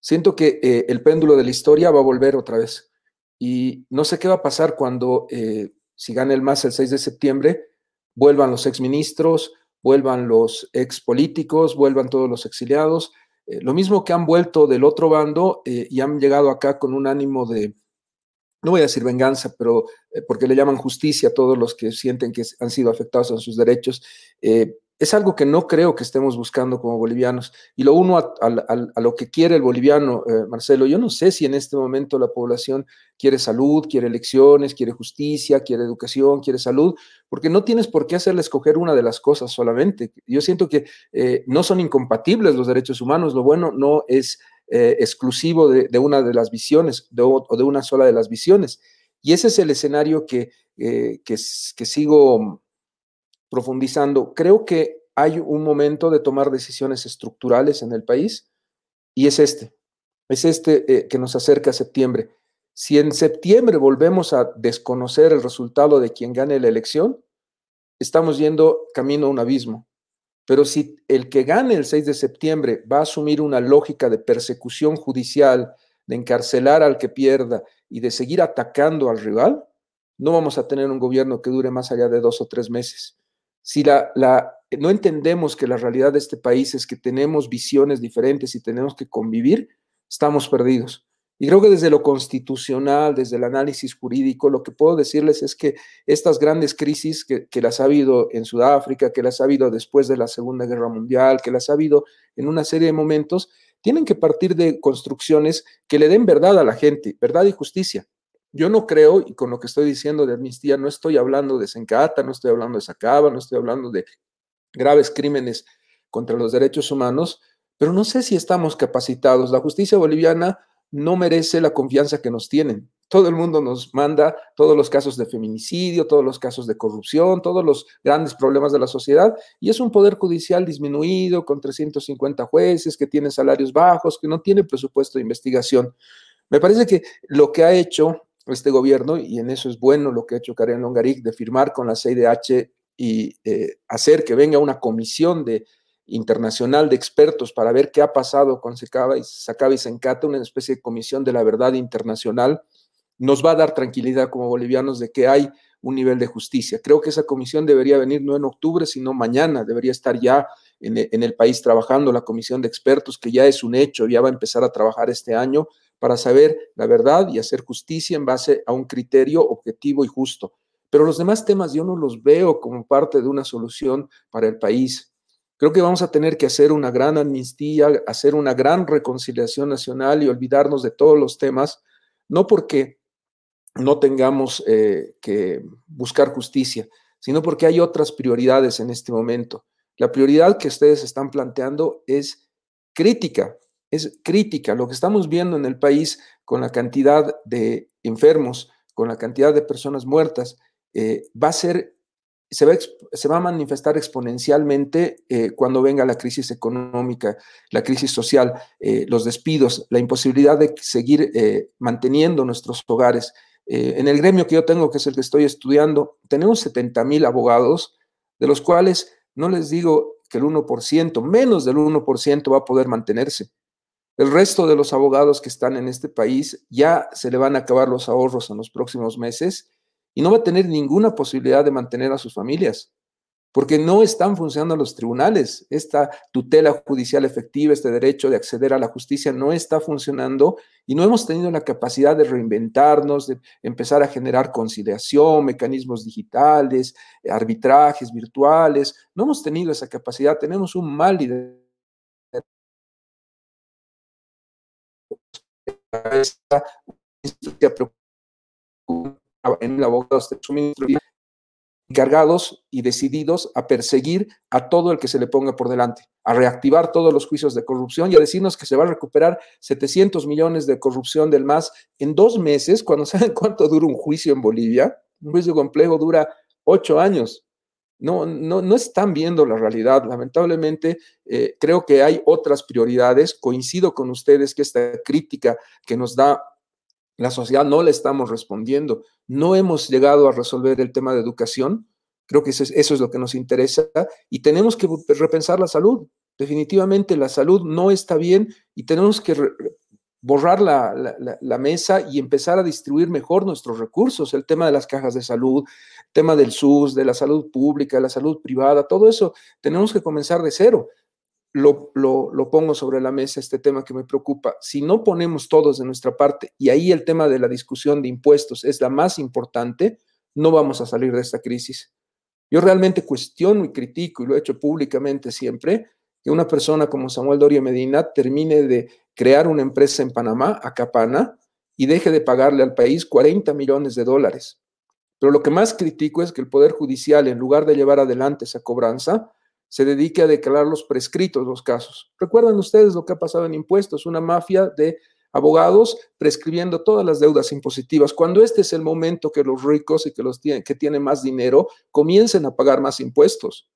Siento que eh, el péndulo de la historia va a volver otra vez. Y no sé qué va a pasar cuando, eh, si gana el MAS el 6 de septiembre, vuelvan los exministros, vuelvan los ex políticos, vuelvan todos los exiliados. Eh, lo mismo que han vuelto del otro bando y han llegado acá con un ánimo de, no voy a decir venganza, pero porque le llaman justicia a todos los que sienten que han sido afectados en sus derechos, es algo que no creo que estemos buscando como bolivianos. Y lo uno a, lo que quiere el boliviano, eh, Marcelo, yo no sé si en este momento la población quiere salud, quiere elecciones, quiere justicia, quiere educación, quiere salud, porque no tienes por qué hacerle escoger una de las cosas solamente. Yo siento que eh, no son incompatibles los derechos humanos, lo bueno no es eh, exclusivo de, una de las visiones o de una sola de las visiones. Y ese es el escenario que, que, que sigo profundizando, creo que hay un momento de tomar decisiones estructurales en el país y es este, es este eh, que nos acerca a septiembre. Si en septiembre volvemos a desconocer el resultado de quien gane la elección, estamos yendo camino a un abismo. Pero si el que gane el 6 de septiembre va a asumir una lógica de persecución judicial, de encarcelar al que pierda y de seguir atacando al rival, no vamos a tener un gobierno que dure más allá de dos o tres meses. Si la, no entendemos que la realidad de este país es que tenemos visiones diferentes y tenemos que convivir, estamos perdidos. Y creo que desde lo constitucional, desde el análisis jurídico, lo que puedo decirles es que estas grandes crisis que, que, las ha habido en Sudáfrica, que las ha habido después de la Segunda Guerra Mundial, que las ha habido en una serie de momentos, tienen que partir de construcciones que le den verdad a la gente, verdad y justicia. Yo no creo, y con lo que estoy diciendo de amnistía, no estoy hablando de Sencata, no estoy hablando de Sacaba, no estoy hablando de graves crímenes contra los derechos humanos, pero no sé si estamos capacitados. La justicia boliviana no merece la confianza que nos tienen. Todo el mundo nos manda todos los casos de feminicidio, todos los casos de corrupción, todos los grandes problemas de la sociedad, y es un poder judicial disminuido con 350 jueces que tienen salarios bajos, que no tiene presupuesto de investigación. Me parece que lo que ha hecho este gobierno, y en eso es bueno lo que ha hecho Karen Longaric, de firmar con la CIDH y eh, hacer que venga una comisión de, internacional de expertos para ver qué ha pasado con Secaba y Sacaba y Sencata, una especie de comisión de la verdad internacional, nos va a dar tranquilidad como bolivianos de que hay un nivel de justicia. Creo que esa comisión debería venir no en octubre, sino mañana, debería estar ya en, el país trabajando la comisión de expertos, que ya es un hecho, ya va a empezar a trabajar este año para saber la verdad y hacer justicia en base a un criterio objetivo y justo. Pero los demás temas yo no los veo como parte de una solución para el país. Creo que vamos a tener que hacer una gran amnistía, hacer una gran reconciliación nacional y olvidarnos de todos los temas, no porque no tengamos eh, que buscar justicia, sino porque hay otras prioridades en este momento. La prioridad que ustedes están planteando es crítica es crítica. Lo que estamos viendo en el país con la cantidad de enfermos, con la cantidad de personas muertas, eh, va a ser, se va, se va, a manifestar exponencialmente eh, cuando venga la crisis económica, la crisis social, eh, los despidos, la imposibilidad de seguir manteniendo nuestros hogares. en el gremio que yo tengo, que es el que estoy estudiando, tenemos 70 mil abogados, de los cuales no les digo que el 1%, menos del 1% va a poder mantenerse. El resto de los abogados que están en este país ya se le van a acabar los ahorros en los próximos meses y no va a tener ninguna posibilidad de mantener a sus familias, porque no están funcionando los tribunales. Esta tutela judicial efectiva, este derecho de acceder a la justicia no está funcionando y no hemos tenido la capacidad de reinventarnos, de empezar a generar conciliación, mecanismos digitales, arbitrajes virtuales. No hemos tenido esa capacidad, tenemos un mal liderazgo en el abogado de suministro encargados y decididos a perseguir a todo el que se le ponga por delante, a reactivar todos los juicios de corrupción y a decirnos que se va a recuperar 700 millones de corrupción del MAS en dos meses, cuando saben cuánto dura un juicio en Bolivia. Un juicio complejo dura ocho años no, no, no están viendo la realidad. Lamentablemente, eh, creo que hay otras prioridades. Coincido con ustedes que esta crítica que nos da la sociedad no le estamos respondiendo. No hemos llegado a resolver el tema de educación. Creo que eso es, eso es lo que nos interesa y tenemos que repensar la salud. Definitivamente la salud no está bien y tenemos que borrar la, mesa y empezar a distribuir mejor nuestros recursos, el tema de las cajas de salud, el tema del SUS, de la salud pública, la salud privada, todo eso tenemos que comenzar de cero. Lo, lo, pongo sobre la mesa, este tema que me preocupa. Si no ponemos todos de nuestra parte, y ahí el tema de la discusión de impuestos es la más importante, no vamos a salir de esta crisis. Yo realmente cuestiono y critico, y lo he hecho públicamente siempre, que una persona como Samuel Doria Medina termine de crear una empresa en Panamá, Acapana, y deje de pagarle al país 40 millones de dólares. Pero lo que más critico es que el Poder Judicial, en lugar de llevar adelante esa cobranza, se dedique a declarar los prescritos los casos. ¿Recuerdan ustedes lo que ha pasado en impuestos? Una mafia de abogados prescribiendo todas las deudas impositivas, cuando este es el momento que los ricos y que los tienen, que tienen más dinero comiencen a pagar más impuestos.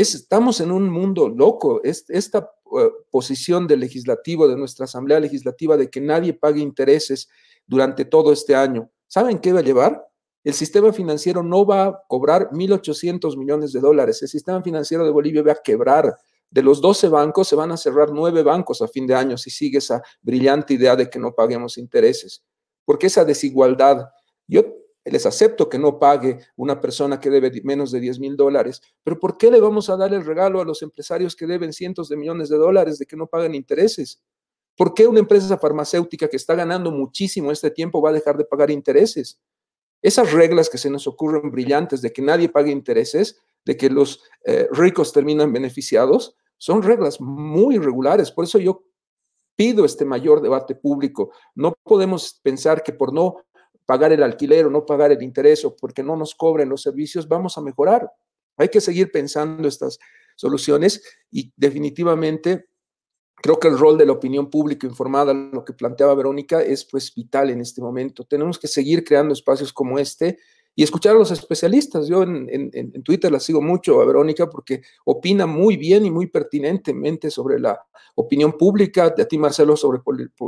Estamos en un mundo loco. esta eh, posición del legislativo, de nuestra Asamblea Legislativa, de que nadie pague intereses durante todo este año, ¿saben qué va a llevar? El sistema financiero no va a cobrar 1.800 millones de dólares. El sistema financiero de Bolivia va a quebrar. De los 12 bancos se van a cerrar 9 bancos a fin de año si sigue esa brillante idea de que no paguemos intereses. Porque esa desigualdad, yo les acepto que no pague una persona que debe menos de 10 mil dólares, pero ¿por qué le vamos a dar el regalo a los empresarios que deben cientos de millones de dólares de que no paguen intereses? ¿Por qué una empresa farmacéutica que está ganando muchísimo este tiempo va a dejar de pagar intereses? Esas reglas que se nos ocurren brillantes de que nadie pague intereses, de que los eh, ricos terminan beneficiados, son reglas muy irregulares. Por eso yo pido este mayor debate público. No podemos pensar que por no pagar el alquiler o no pagar el interés o porque no nos cobren los servicios, vamos a mejorar. Hay que seguir pensando estas soluciones y definitivamente creo que el rol de la opinión pública informada, lo que planteaba Verónica, es pues vital en este momento. Tenemos que seguir creando espacios como este y escuchar a los especialistas. Yo en, Twitter la sigo mucho a Verónica porque opina muy bien y muy pertinentemente sobre la opinión pública, de a ti Marcelo sobre,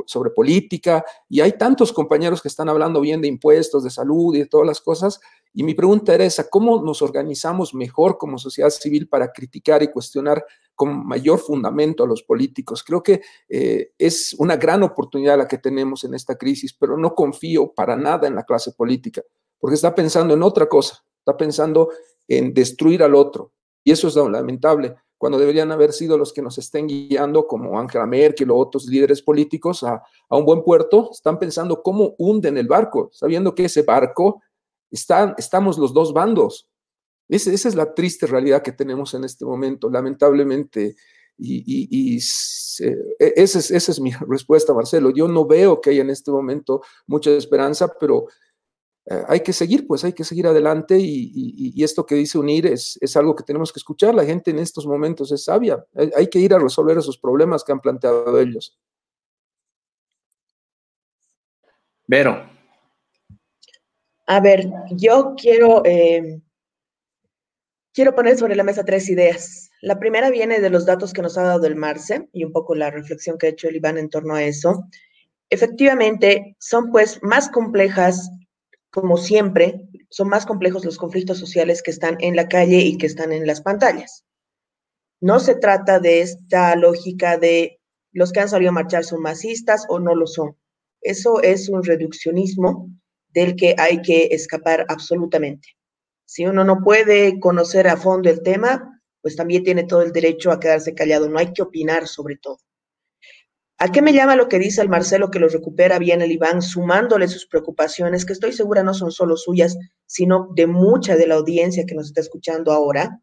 sobre política, y hay tantos compañeros que están hablando bien de impuestos, de salud y de todas las cosas. Y mi pregunta era esa, ¿cómo nos organizamos mejor como sociedad civil para criticar y cuestionar con mayor fundamento a los políticos? Creo que eh, es una gran oportunidad la que tenemos en esta crisis, pero no confío para nada en la clase política porque está pensando en otra cosa, está pensando en destruir al otro. Y eso es lamentable, cuando deberían haber sido los que nos estén guiando, como Angela Merkel o otros líderes políticos, a, un buen puerto, están pensando cómo hunden el barco, sabiendo que ese barco está, estamos los dos bandos. esa es la triste realidad que tenemos en este momento, lamentablemente. Y, e, esa, es, esa es mi respuesta, Marcelo. Yo no veo que haya en este momento mucha esperanza, pero eh, hay que seguir, pues hay que seguir adelante y, esto que dice UNIR es, es, algo que tenemos que escuchar. La gente en estos momentos es sabia. Hay, que ir a resolver esos problemas que han planteado ellos. Vero. A ver, yo quiero, eh, quiero poner sobre la mesa tres ideas. La primera viene de los datos que nos ha dado el Marce y un poco la reflexión que ha hecho el Iván en torno a eso. Efectivamente, son pues más complejas como siempre, son más complejos los conflictos sociales que están en la calle y que están en las pantallas. No se trata de esta lógica de los que han salido a marchar son masistas o no lo son. Eso es un reduccionismo del que hay que escapar absolutamente. Si uno no puede conocer a fondo el tema, pues también tiene todo el derecho a quedarse callado. No hay que opinar sobre todo. ¿A qué me llama lo que dice el Marcelo que lo recupera bien el Iván, sumándole sus preocupaciones, que estoy segura no son solo suyas, sino de mucha de la audiencia que nos está escuchando ahora?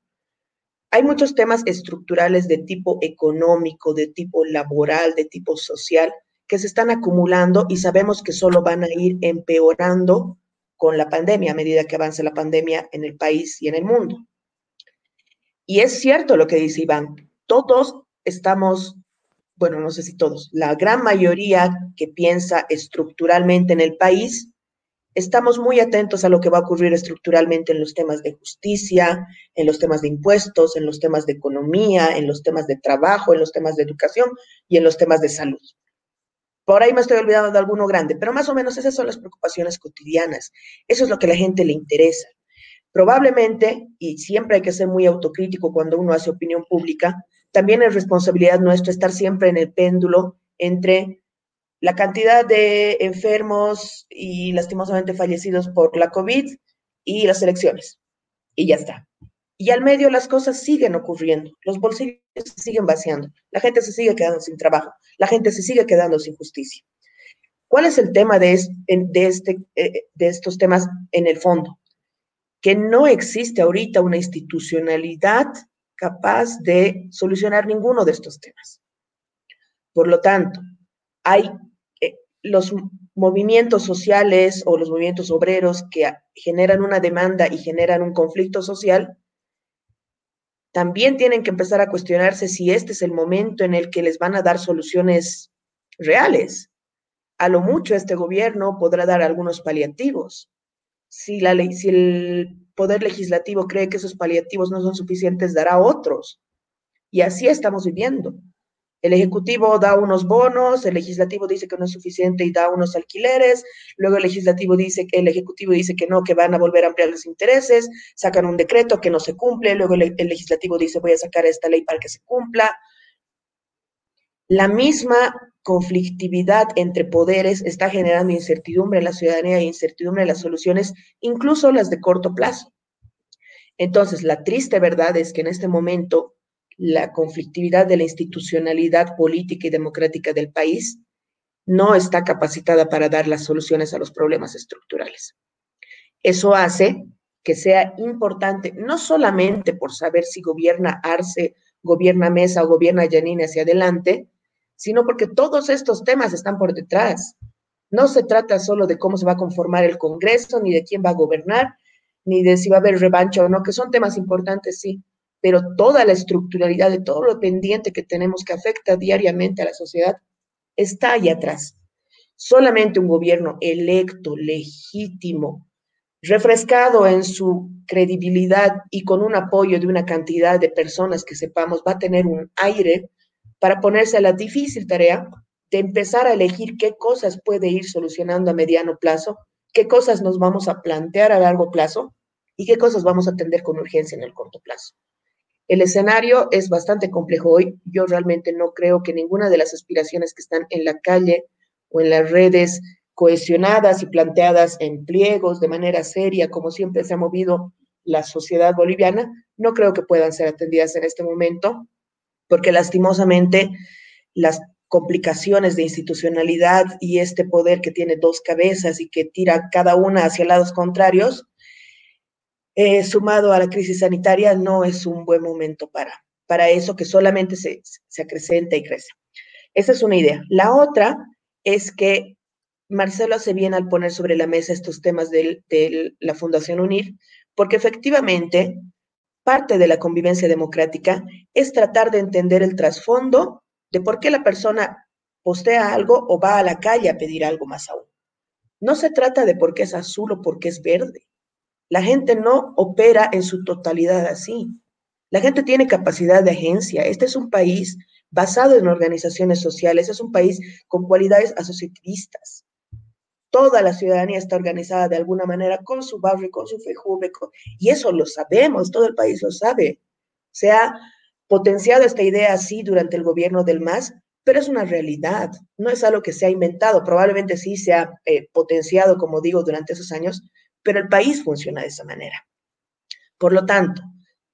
Hay muchos temas estructurales de tipo económico, de tipo laboral, de tipo social, que se están acumulando y sabemos que solo van a ir empeorando con la pandemia a medida que avance la pandemia en el país y en el mundo. Y es cierto lo que dice Iván, todos estamos bueno, no sé si todos, la gran mayoría que piensa estructuralmente en el país, estamos muy atentos a lo que va a ocurrir estructuralmente en los temas de justicia, en los temas de impuestos, en los temas de economía, en los temas de trabajo, en los temas de educación y en los temas de salud. Por ahí me estoy olvidando de alguno grande, pero más o menos esas son las preocupaciones cotidianas. Eso es lo que a la gente le interesa. Probablemente, y siempre hay que ser muy autocrítico cuando uno hace opinión pública, también es responsabilidad nuestra estar siempre en el péndulo entre la cantidad de enfermos y lastimosamente fallecidos por la COVID y las elecciones. Y ya está. Y al medio las cosas siguen ocurriendo, los bolsillos se siguen vaciando, la gente se sigue quedando sin trabajo, la gente se sigue quedando sin justicia. ¿Cuál es el tema de, este, de, este, eh, de estos temas en el fondo? que no existe ahorita una institucionalidad capaz de solucionar ninguno de estos temas. Por lo tanto, hay eh, los movimientos sociales o los movimientos obreros que generan una demanda y generan un conflicto social, también tienen que empezar a cuestionarse si este es el momento en el que les van a dar soluciones reales. A lo mucho este gobierno podrá dar algunos paliativos. Si, la ley, si el poder legislativo cree que esos paliativos no son suficientes, dará otros. Y así estamos viviendo. El Ejecutivo da unos bonos, el Legislativo dice que no es suficiente y da unos alquileres, luego el Legislativo dice que el Ejecutivo dice que no, que van a volver a ampliar los intereses, sacan un decreto que no se cumple, luego el, el Legislativo dice voy a sacar esta ley para que se cumpla. La misma conflictividad entre poderes está generando incertidumbre en la ciudadanía e incertidumbre en las soluciones, incluso las de corto plazo. Entonces, la triste verdad es que en este momento la conflictividad de la institucionalidad política y democrática del país no está capacitada para dar las soluciones a los problemas estructurales. Eso hace que sea importante, no solamente por saber si gobierna Arce, gobierna Mesa o gobierna Yanine hacia adelante, sino porque todos estos temas están por detrás. No se trata solo de cómo se va a conformar el Congreso, ni de quién va a gobernar, ni de si va a haber revancha o no, que son temas importantes, sí, pero toda la estructuralidad de todo lo pendiente que tenemos que afecta diariamente a la sociedad está ahí atrás. Solamente un gobierno electo, legítimo, refrescado en su credibilidad y con un apoyo de una cantidad de personas que sepamos va a tener un aire para ponerse a la difícil tarea de empezar a elegir qué cosas puede ir solucionando a mediano plazo, qué cosas nos vamos a plantear a largo plazo y qué cosas vamos a atender con urgencia en el corto plazo. El escenario es bastante complejo hoy. Yo realmente no creo que ninguna de las aspiraciones que están en la calle o en las redes cohesionadas y planteadas en pliegos de manera seria, como siempre se ha movido la sociedad boliviana, no creo que puedan ser atendidas en este momento, porque lastimosamente las complicaciones de institucionalidad y este poder que tiene dos cabezas y que tira cada una hacia lados contrarios, eh, sumado a la crisis sanitaria, no es un buen momento para, para eso que solamente se, se acrecenta y crece. Esa es una idea. La otra es que Marcelo hace bien al poner sobre la mesa estos temas de, la Fundación UNIR, porque efectivamente parte de la convivencia democrática es tratar de entender el trasfondo de por qué la persona postea algo o va a la calle a pedir algo más aún. No se trata de por qué es azul o por qué es verde. La gente no opera en su totalidad así. La gente tiene capacidad de agencia. Este es un país basado en organizaciones sociales, es un país con cualidades asociativistas. Toda la ciudadanía está organizada de alguna manera con su barrio, con su fejube, y eso lo sabemos, todo el país lo sabe. Se ha potenciado esta idea así durante el gobierno del MAS, pero es una realidad, no es algo que se ha inventado, probablemente sí se ha eh, potenciado, como digo, durante esos años, pero el país funciona de esa manera. Por lo tanto,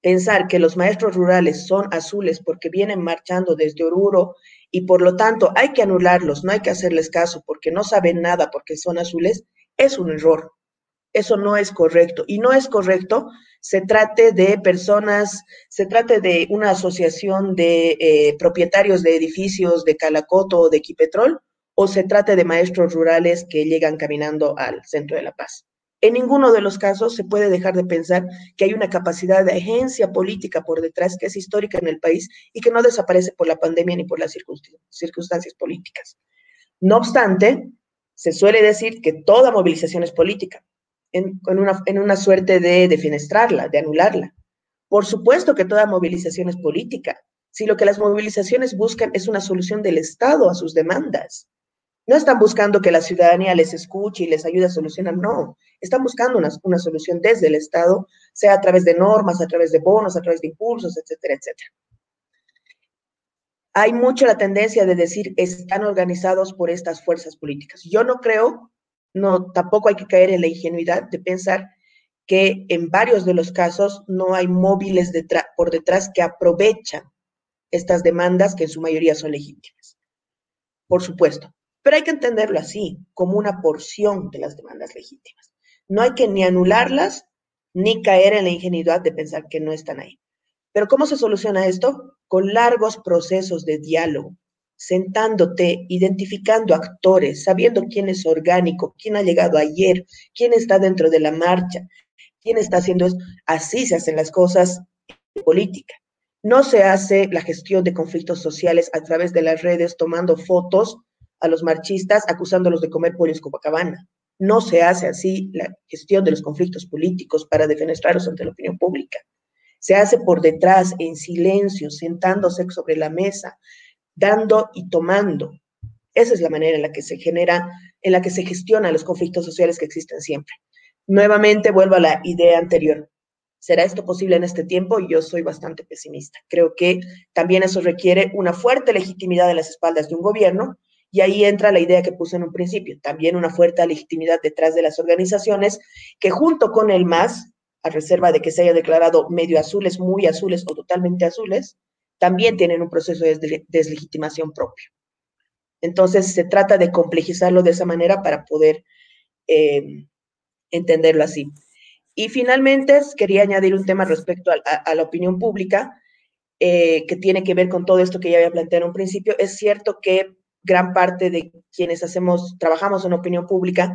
pensar que los maestros rurales son azules porque vienen marchando desde Oruro y por lo tanto hay que anularlos, no hay que hacerles caso porque no saben nada porque son azules, es un error. Eso no es correcto. Y no es correcto se trate de personas, se trate de una asociación de eh, propietarios de edificios de Calacoto o de Equipetrol, o se trate de maestros rurales que llegan caminando al centro de La Paz. En ninguno de los casos se puede dejar de pensar que hay una capacidad de agencia política por detrás que es histórica en el país y que no desaparece por la pandemia ni por las circunstancias políticas. No obstante, se suele decir que toda movilización es política, en, una, suerte de defenestrarla, de anularla. Por supuesto que toda movilización es política, si lo que las movilizaciones buscan es una solución del Estado a sus demandas. No están buscando que la ciudadanía les escuche y les ayude a solucionar, no. Están buscando una, una, solución desde el Estado, sea a través de normas, a través de bonos, a través de impulsos, etcétera, etcétera. Hay mucho la tendencia de decir están organizados por estas fuerzas políticas. Yo no creo, no, tampoco hay que caer en la ingenuidad de pensar que en varios de los casos no hay móviles por detrás que aprovechan estas demandas que en su mayoría son legítimas. Por supuesto, pero hay que entenderlo así, como una porción de las demandas legítimas. No hay que ni anularlas ni caer en la ingenuidad de pensar que no están ahí. Pero ¿cómo se soluciona esto? Con largos procesos de diálogo, sentándote, identificando actores, sabiendo quién es orgánico, quién ha llegado ayer, quién está dentro de la marcha, quién está haciendo eso. Así se hacen las cosas en política. No se hace la gestión de conflictos sociales a través de las redes tomando fotos a los marchistas acusándolos de comer pollos Copacabana. No se hace así la gestión de los conflictos políticos para defenestrarlos ante la opinión pública. Se hace por detrás, en silencio, sentándose sobre la mesa, dando y tomando. Esa es la manera en la que se genera, en la que se gestiona los conflictos sociales que existen siempre. Nuevamente vuelvo a la idea anterior. ¿Será esto posible en este tiempo? Yo soy bastante pesimista. Creo que también eso requiere una fuerte legitimidad en las espaldas de un gobierno y ahí entra la idea que puse en un principio, también una fuerte legitimidad detrás de las organizaciones que junto con el MAS, a reserva de que se haya declarado medio azules, muy azules o totalmente azules, también tienen un proceso de deslegitimación propio. Entonces, se trata de complejizarlo de esa manera para poder eh, entenderlo así. Y finalmente, quería añadir un tema respecto a, la opinión pública, eh, que tiene que ver con todo esto que ya había planteado en un principio. Es cierto que gran parte de quienes hacemos, trabajamos en opinión pública,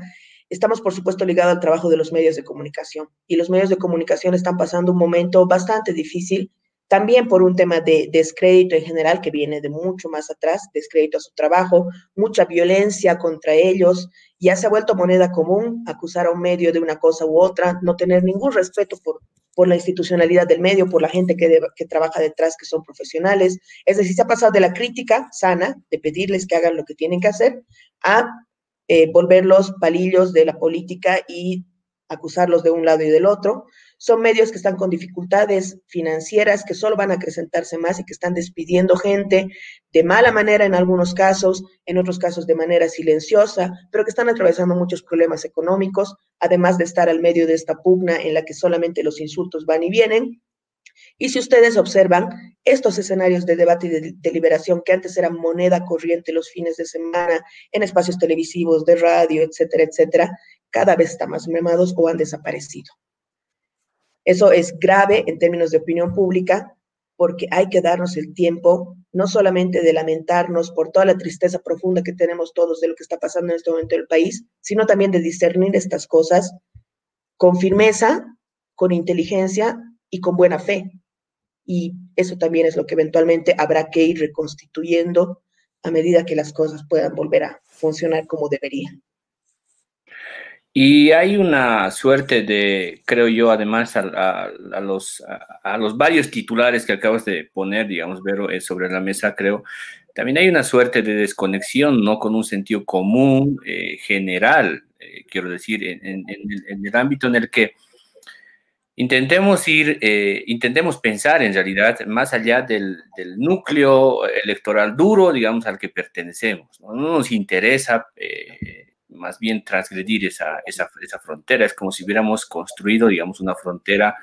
estamos por supuesto ligados al trabajo de los medios de comunicación. Y los medios de comunicación están pasando un momento bastante difícil también por un tema de descrédito en general que viene de mucho más atrás, descrédito a su trabajo, mucha violencia contra ellos, ya se ha vuelto moneda común acusar a un medio de una cosa u otra, no tener ningún respeto por, por la institucionalidad del medio, por la gente que, trabaja detrás, que son profesionales. Es decir, se ha pasado de la crítica sana, de pedirles que hagan lo que tienen que hacer, a eh, volverlos palillos de la política y acusarlos de un lado y del otro. Son medios que están con dificultades financieras que solo van a acrecentarse más y que están despidiendo gente de mala manera en algunos casos, en otros casos de manera silenciosa, pero que están atravesando muchos problemas económicos, además de estar al medio de esta pugna en la que solamente los insultos van y vienen. Y si ustedes observan estos escenarios de debate y de deliberación que antes eran moneda corriente los fines de semana en espacios televisivos, de radio, etcétera, etcétera, cada vez están más mermados o han desaparecido. Eso es grave en términos de opinión pública porque hay que darnos el tiempo no solamente de lamentarnos por toda la tristeza profunda que tenemos todos de lo que está pasando en este momento en el país, sino también de discernir estas cosas con firmeza, con inteligencia y con buena fe. Y eso también es lo que eventualmente habrá que ir reconstituyendo a medida que las cosas puedan volver a funcionar como deberían. Y hay una suerte de, creo yo, además a, los, a, los varios titulares que acabas de poner, digamos, Vero, eh, sobre la mesa, creo, también hay una suerte de desconexión, ¿no? Con un sentido común, eh, general, eh, quiero decir, en, el ámbito en el que intentemos ir, intentemos pensar en realidad más allá del, núcleo electoral duro, digamos, al que pertenecemos. No nos interesa más bien transgredir esa, esa, esa, frontera. Es como si hubiéramos construido, digamos, una frontera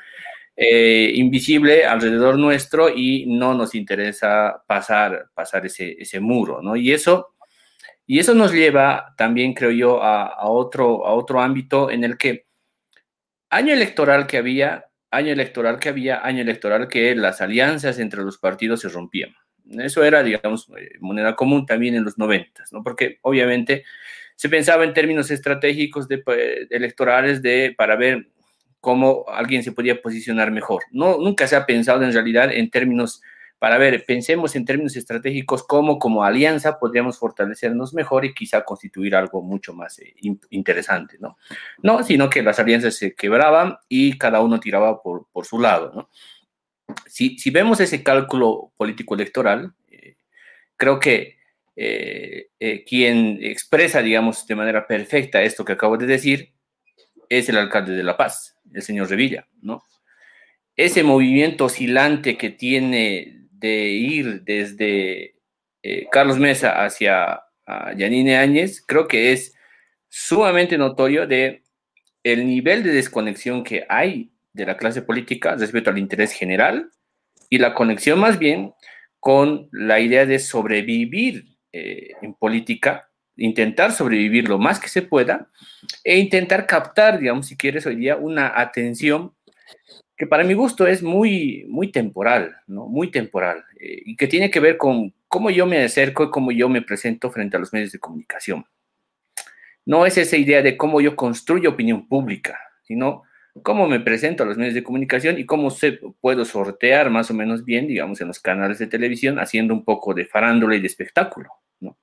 eh, invisible alrededor nuestro y no nos interesa pasar, pasar ese, ese muro, ¿no? Y eso, y eso nos lleva también, creo yo, a, a, otro, a otro ámbito en el que año electoral que había, año electoral que había, año electoral que las alianzas entre los partidos se rompían. Eso era, digamos, eh, moneda común también en los noventas, ¿no? Porque obviamente se pensaba en términos estratégicos de, pues, electorales de, para ver cómo alguien se podía posicionar mejor. No, nunca se ha pensado en realidad en términos, para ver, pensemos en términos estratégicos cómo como alianza podríamos fortalecernos mejor y quizá constituir algo mucho más eh, interesante, ¿no? No, sino que las alianzas se quebraban y cada uno tiraba por, por su lado, ¿no? Si, si, vemos ese cálculo político electoral, eh, creo que eh, eh, quien expresa, digamos, de manera perfecta esto que acabo de decir, es el alcalde de La Paz, el señor Revilla, ¿no? Ese movimiento oscilante que tiene de ir desde eh, Carlos Mesa hacia Yanine Áñez, creo que es sumamente notorio de el nivel de desconexión que hay de la clase política respecto al interés general y la conexión más bien con la idea de sobrevivir eh, en política, intentar sobrevivir lo más que se pueda e intentar captar, digamos, si quieres hoy día, una atención que para mi gusto es muy, muy temporal, ¿no? Muy temporal, eh, y que tiene que ver con cómo yo me acerco y cómo yo me presento frente a los medios de comunicación. No es esa idea de cómo yo construyo opinión pública, sino cómo me presento a los medios de comunicación y cómo se, puedo sortear más o menos bien, digamos, en los canales de televisión, haciendo un poco de farándula y de espectáculo, ¿no?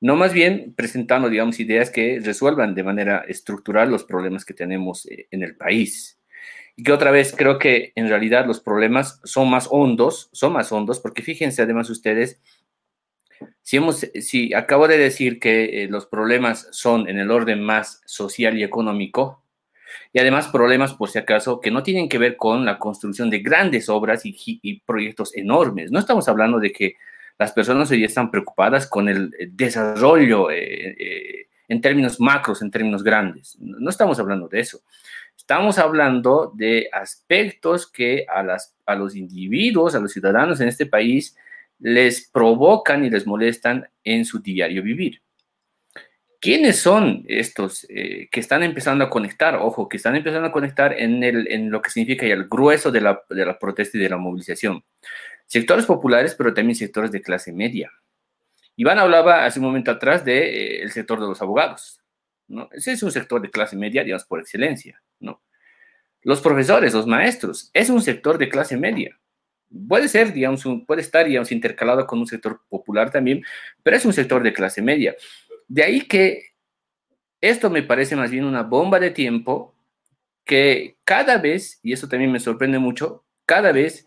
No más bien presentando, digamos, ideas que resuelvan de manera estructural los problemas que tenemos eh, en el país. Y que otra vez creo que en realidad los problemas son más hondos, son más hondos, porque fíjense además ustedes, si, hemos, si acabo de decir que eh, los problemas son en el orden más social y económico, y además problemas, por si acaso, que no tienen que ver con la construcción de grandes obras y, proyectos enormes. No estamos hablando de que las personas hoy están preocupadas con el desarrollo eh, eh, en términos macros, en términos grandes. No estamos hablando de eso. Estamos hablando de aspectos que a, las, a los individuos, a los ciudadanos en este país, les provocan y les molestan en su diario vivir. ¿Quiénes son estos eh, que están empezando a conectar? Ojo, que están empezando a conectar en, el, en lo que significa el grueso de la, de la, protesta y de la movilización. Sectores populares, pero también sectores de clase media. Iván hablaba hace un momento atrás del de, eh, sector de los abogados. ¿no? Ese es un sector de clase media, digamos, por excelencia. ¿no? Los profesores, los maestros, es un sector de clase media. Puede ser, digamos, puede estar, digamos, intercalado con un sector popular también, pero es un sector de clase media. De ahí que esto me parece más bien una bomba de tiempo que cada vez, y eso también me sorprende mucho, cada vez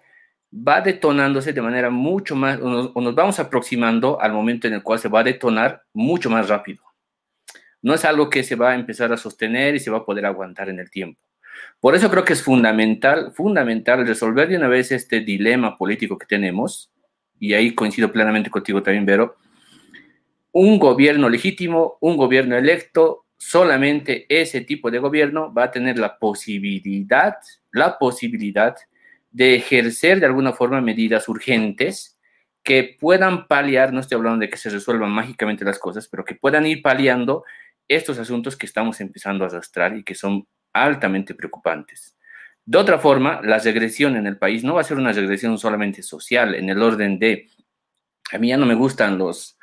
va detonándose de manera mucho más, o nos, o nos, vamos aproximando al momento en el cual se va a detonar mucho más rápido. No es algo que se va a empezar a sostener y se va a poder aguantar en el tiempo. Por eso creo que es fundamental, fundamental resolver de una vez este dilema político que tenemos, y ahí coincido plenamente contigo también, Vero, un gobierno legítimo, un gobierno electo, solamente ese tipo de gobierno va a tener la posibilidad, la posibilidad de ejercer de alguna forma medidas urgentes que puedan paliar, no estoy hablando de que se resuelvan mágicamente las cosas, pero que puedan ir paliando estos asuntos que estamos empezando a arrastrar y que son altamente preocupantes. De otra forma, la regresión en el país no va a ser una regresión solamente social, en el orden de, a mí ya no me gustan los,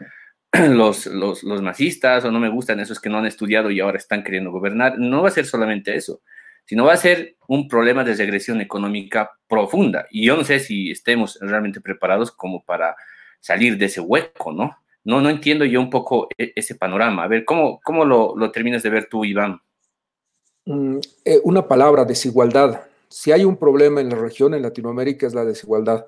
los, los, los masistas o no me gustan esos que no han estudiado y ahora están queriendo gobernar. No va a ser solamente eso, sino va a ser un problema de regresión económica profunda. Y yo no sé si estemos realmente preparados como para salir de ese hueco, ¿no? No, no entiendo yo un poco e, ese panorama. A ver, ¿cómo, cómo lo, lo terminas de ver tú, Iván? Mm, eh, una palabra, desigualdad. Si hay un problema en la región, en Latinoamérica, es la desigualdad.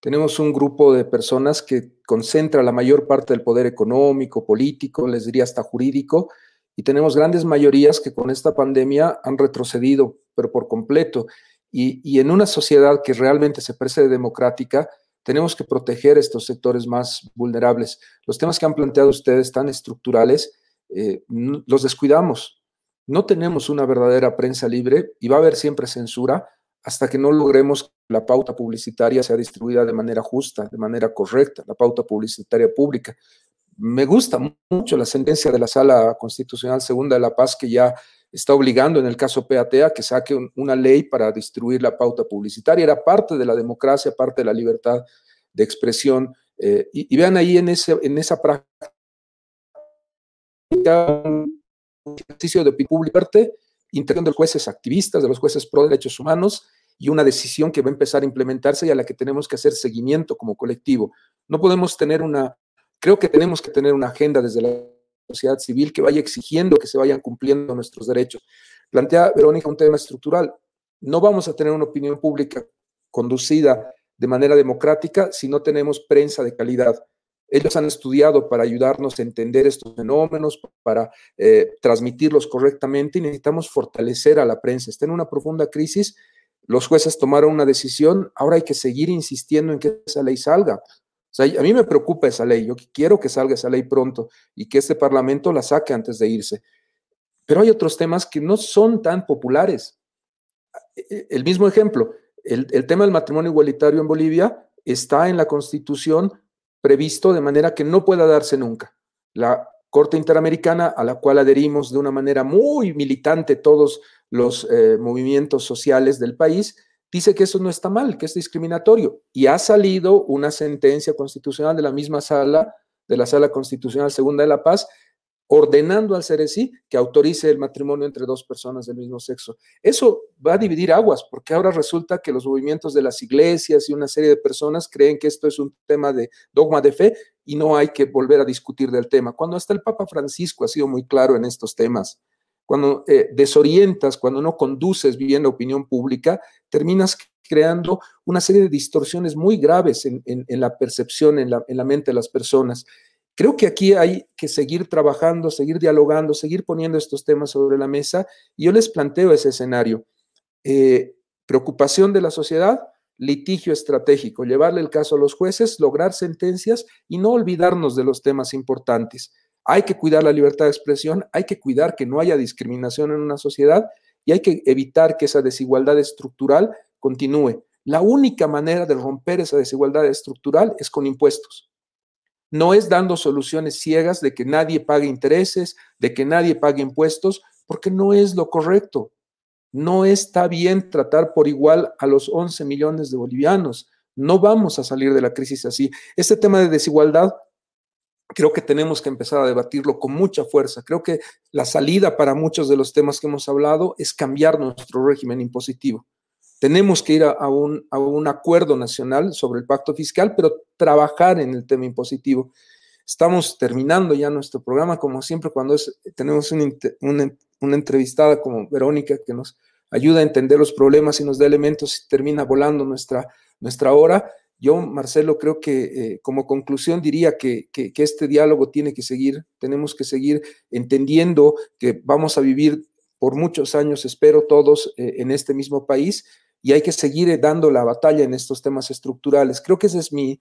Tenemos un grupo de personas que concentra la mayor parte del poder económico, político, les diría hasta jurídico, y tenemos grandes mayorías que con esta pandemia han retrocedido, pero por completo. Y, y en una sociedad que realmente se parece democrática, tenemos que proteger estos sectores más vulnerables. Los temas que han planteado ustedes tan estructurales, eh, los descuidamos. No tenemos una verdadera prensa libre y va a haber siempre censura hasta que no logremos que la pauta publicitaria sea distribuida de manera justa, de manera correcta, la pauta publicitaria pública. Me gusta mucho la sentencia de la Sala Constitucional Segunda de la Paz que ya está obligando en el caso PATA que saque una ley para distribuir la pauta publicitaria. Era parte de la democracia, parte de la libertad de expresión. Eh, y, vean ahí en, ese, en esa práctica un ejercicio de pública intervención de los jueces activistas, de los jueces pro derechos humanos y una decisión que va a empezar a implementarse y a la que tenemos que hacer seguimiento como colectivo. No podemos tener una, creo que tenemos que tener una agenda desde la sociedad civil que vaya exigiendo que se vayan cumpliendo nuestros derechos. Plantea Verónica un tema estructural. No vamos a tener una opinión pública conducida de manera democrática si no tenemos prensa de calidad. Ellos han estudiado para ayudarnos a entender estos fenómenos, para eh, transmitirlos correctamente y necesitamos fortalecer a la prensa. Está en una profunda crisis. Los jueces tomaron una decisión, ahora hay que seguir insistiendo en que esa ley salga. O sea, a mí me preocupa esa ley, yo quiero que salga esa ley pronto y que este Parlamento la saque antes de irse. Pero hay otros temas que no son tan populares. E, e, el mismo ejemplo, el, el tema del matrimonio igualitario en Bolivia está en la Constitución previsto de manera que no pueda darse nunca. La Corte Interamericana, a la cual adherimos de una manera muy militante todos los eh, movimientos sociales del país, dice que eso no está mal, que es discriminatorio. Y ha salido una sentencia constitucional de la misma sala, de la Sala Constitucional Segunda de la Paz, ordenando al CERECI que autorice el matrimonio entre dos personas del mismo sexo. Eso va a dividir aguas, porque ahora resulta que los movimientos de las iglesias y una serie de personas creen que esto es un tema de dogma de fe y no hay que volver a discutir del tema, cuando hasta el Papa Francisco ha sido muy claro en estos temas. Cuando eh, desorientas, cuando no conduces bien la opinión pública, terminas creando una serie de distorsiones muy graves en, la percepción, en la mente de las personas. Creo que aquí hay que seguir trabajando, seguir dialogando, seguir poniendo estos temas sobre la mesa y yo les planteo ese escenario. Eh, preocupación de la sociedad, litigio estratégico, llevarle el caso a los jueces, lograr sentencias y no olvidarnos de los temas importantes. Hay que cuidar la libertad de expresión, hay que cuidar que no haya discriminación en una sociedad y hay que evitar que esa desigualdad estructural continúe. La única manera de romper esa desigualdad estructural es con impuestos no es dando soluciones ciegas de que nadie pague intereses, de que nadie pague impuestos, porque no es lo correcto. No está bien tratar por igual a los 11 millones de bolivianos. No vamos a salir de la crisis así. Este tema de desigualdad creo que tenemos que empezar a debatirlo con mucha fuerza. Creo que la salida para muchos de los temas que hemos hablado es cambiar nuestro régimen impositivo. Tenemos que ir a, un, acuerdo nacional sobre el pacto fiscal, pero trabajar en el tema impositivo. Estamos terminando ya nuestro programa, como siempre, cuando tenemos una, entrevistada como Verónica que nos ayuda a entender los problemas y nos da elementos y termina volando nuestra, hora. Yo, Marcelo, creo que eh, como conclusión diría que, este diálogo tiene que seguir, tenemos que seguir entendiendo que vamos a vivir por muchos años, espero todos, eh, en este mismo país y hay que seguir dando la batalla en estos temas estructurales. Creo que esa es mi,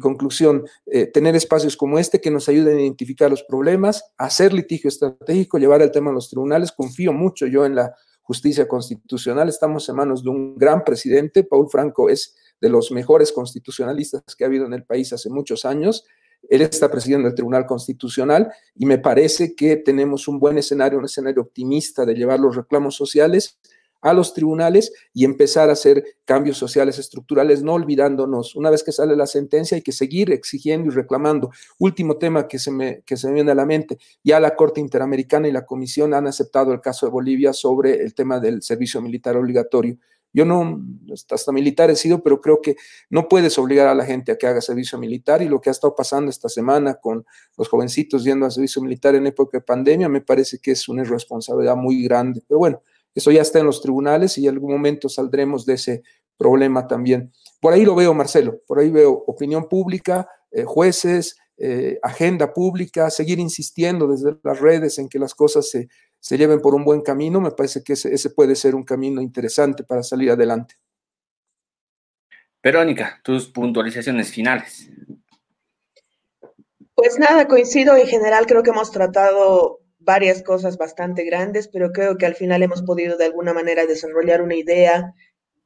conclusión, eh, tener espacios como este que nos ayuden a identificar los problemas, hacer litigio estratégico, llevar el tema a los tribunales. Confío mucho yo en la justicia constitucional. Estamos en manos de un gran presidente. Paul Franco es de los mejores constitucionalistas que ha habido en el país hace muchos años. Él está presidiendo el Tribunal Constitucional y me parece que tenemos un buen escenario, un escenario optimista de llevar los reclamos sociales a los tribunales y empezar a hacer cambios sociales estructurales, no olvidándonos, una vez que sale la sentencia hay que seguir exigiendo y reclamando. Último tema que se me, que se viene a la mente, ya la Corte Interamericana y la Comisión han aceptado el caso de Bolivia sobre el tema del servicio militar obligatorio. Yo no, hasta militar he sido, pero creo que no puedes obligar a la gente a que haga servicio militar y lo que ha estado pasando esta semana con los jovencitos yendo al servicio militar en época de pandemia me parece que es una irresponsabilidad muy grande. Pero bueno, eso ya está en los tribunales y en algún momento saldremos de ese problema también. Por ahí lo veo, Marcelo, por ahí veo opinión pública, eh, jueces, eh, agenda pública, seguir insistiendo desde las redes en que las cosas se, lleven por un buen camino, me parece que ese, puede ser un camino interesante para salir adelante. Verónica, tus puntualizaciones finales. Pues nada, coincido en general, creo que hemos tratado varias cosas bastante grandes, pero creo que al final hemos podido de alguna manera desarrollar una idea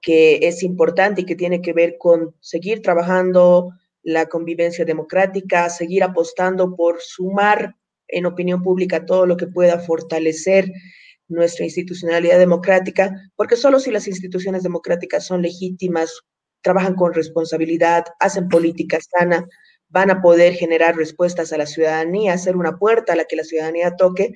que es importante y que tiene que ver con seguir trabajando la convivencia democrática, seguir apostando por sumar en opinión pública todo lo que pueda fortalecer nuestra institucionalidad democrática, porque solo si las instituciones democráticas son legítimas, trabajan con responsabilidad, hacen política sana, van a poder generar respuestas a la ciudadanía, hacer una puerta a la que la ciudadanía toque.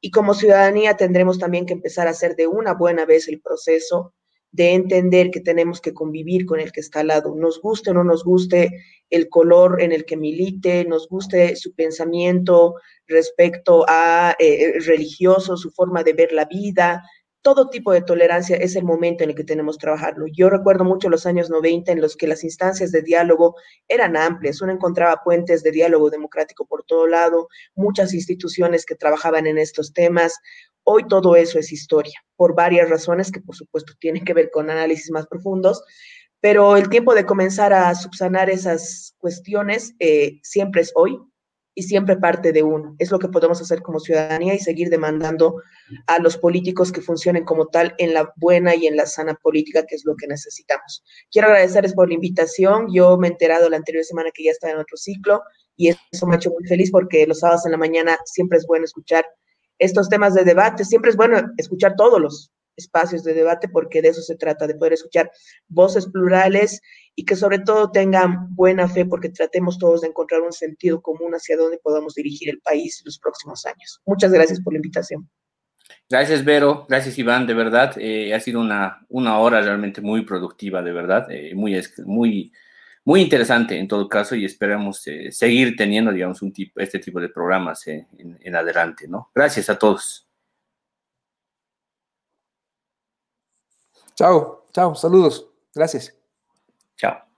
Y como ciudadanía tendremos también que empezar a hacer de una buena vez el proceso de entender que tenemos que convivir con el que está al lado, nos guste o no nos guste el color en el que milite, nos guste su pensamiento respecto a eh, religioso, su forma de ver la vida, todo tipo de tolerancia es el momento en el que tenemos que trabajarlo. Yo recuerdo mucho los años 90 en los que las instancias de diálogo eran amplias, uno encontraba puentes de diálogo democrático por todo lado, muchas instituciones que trabajaban en estos temas. Hoy todo eso es historia, por varias razones que por supuesto tienen que ver con análisis más profundos, pero el tiempo de comenzar a subsanar esas cuestiones eh, siempre es hoy, y siempre parte de uno. Es lo que podemos hacer como ciudadanía y seguir demandando a los políticos que funcionen como tal en la buena y en la sana política, que es lo que necesitamos. Quiero agradecerles por la invitación. Yo me he enterado la anterior semana que ya está en otro ciclo y eso me ha hecho muy feliz porque los sábados en la mañana siempre es bueno escuchar estos temas de debate, siempre es bueno escuchar todos los espacios de debate porque de eso se trata, de poder escuchar voces plurales y que sobre todo tengan buena fe porque tratemos todos de encontrar un sentido común hacia dónde podamos dirigir el país los próximos años. Muchas gracias por la invitación. Gracias, Vero. Gracias, Iván. De verdad, eh, ha sido una, una hora realmente muy productiva, de verdad. Eh, muy, muy, muy interesante en todo caso y esperamos eh, seguir teniendo, digamos, un tipo, este tipo de programas en, en adelante, ¿no? Gracias a todos. Chao, chao, saludos. Gracias. Chao.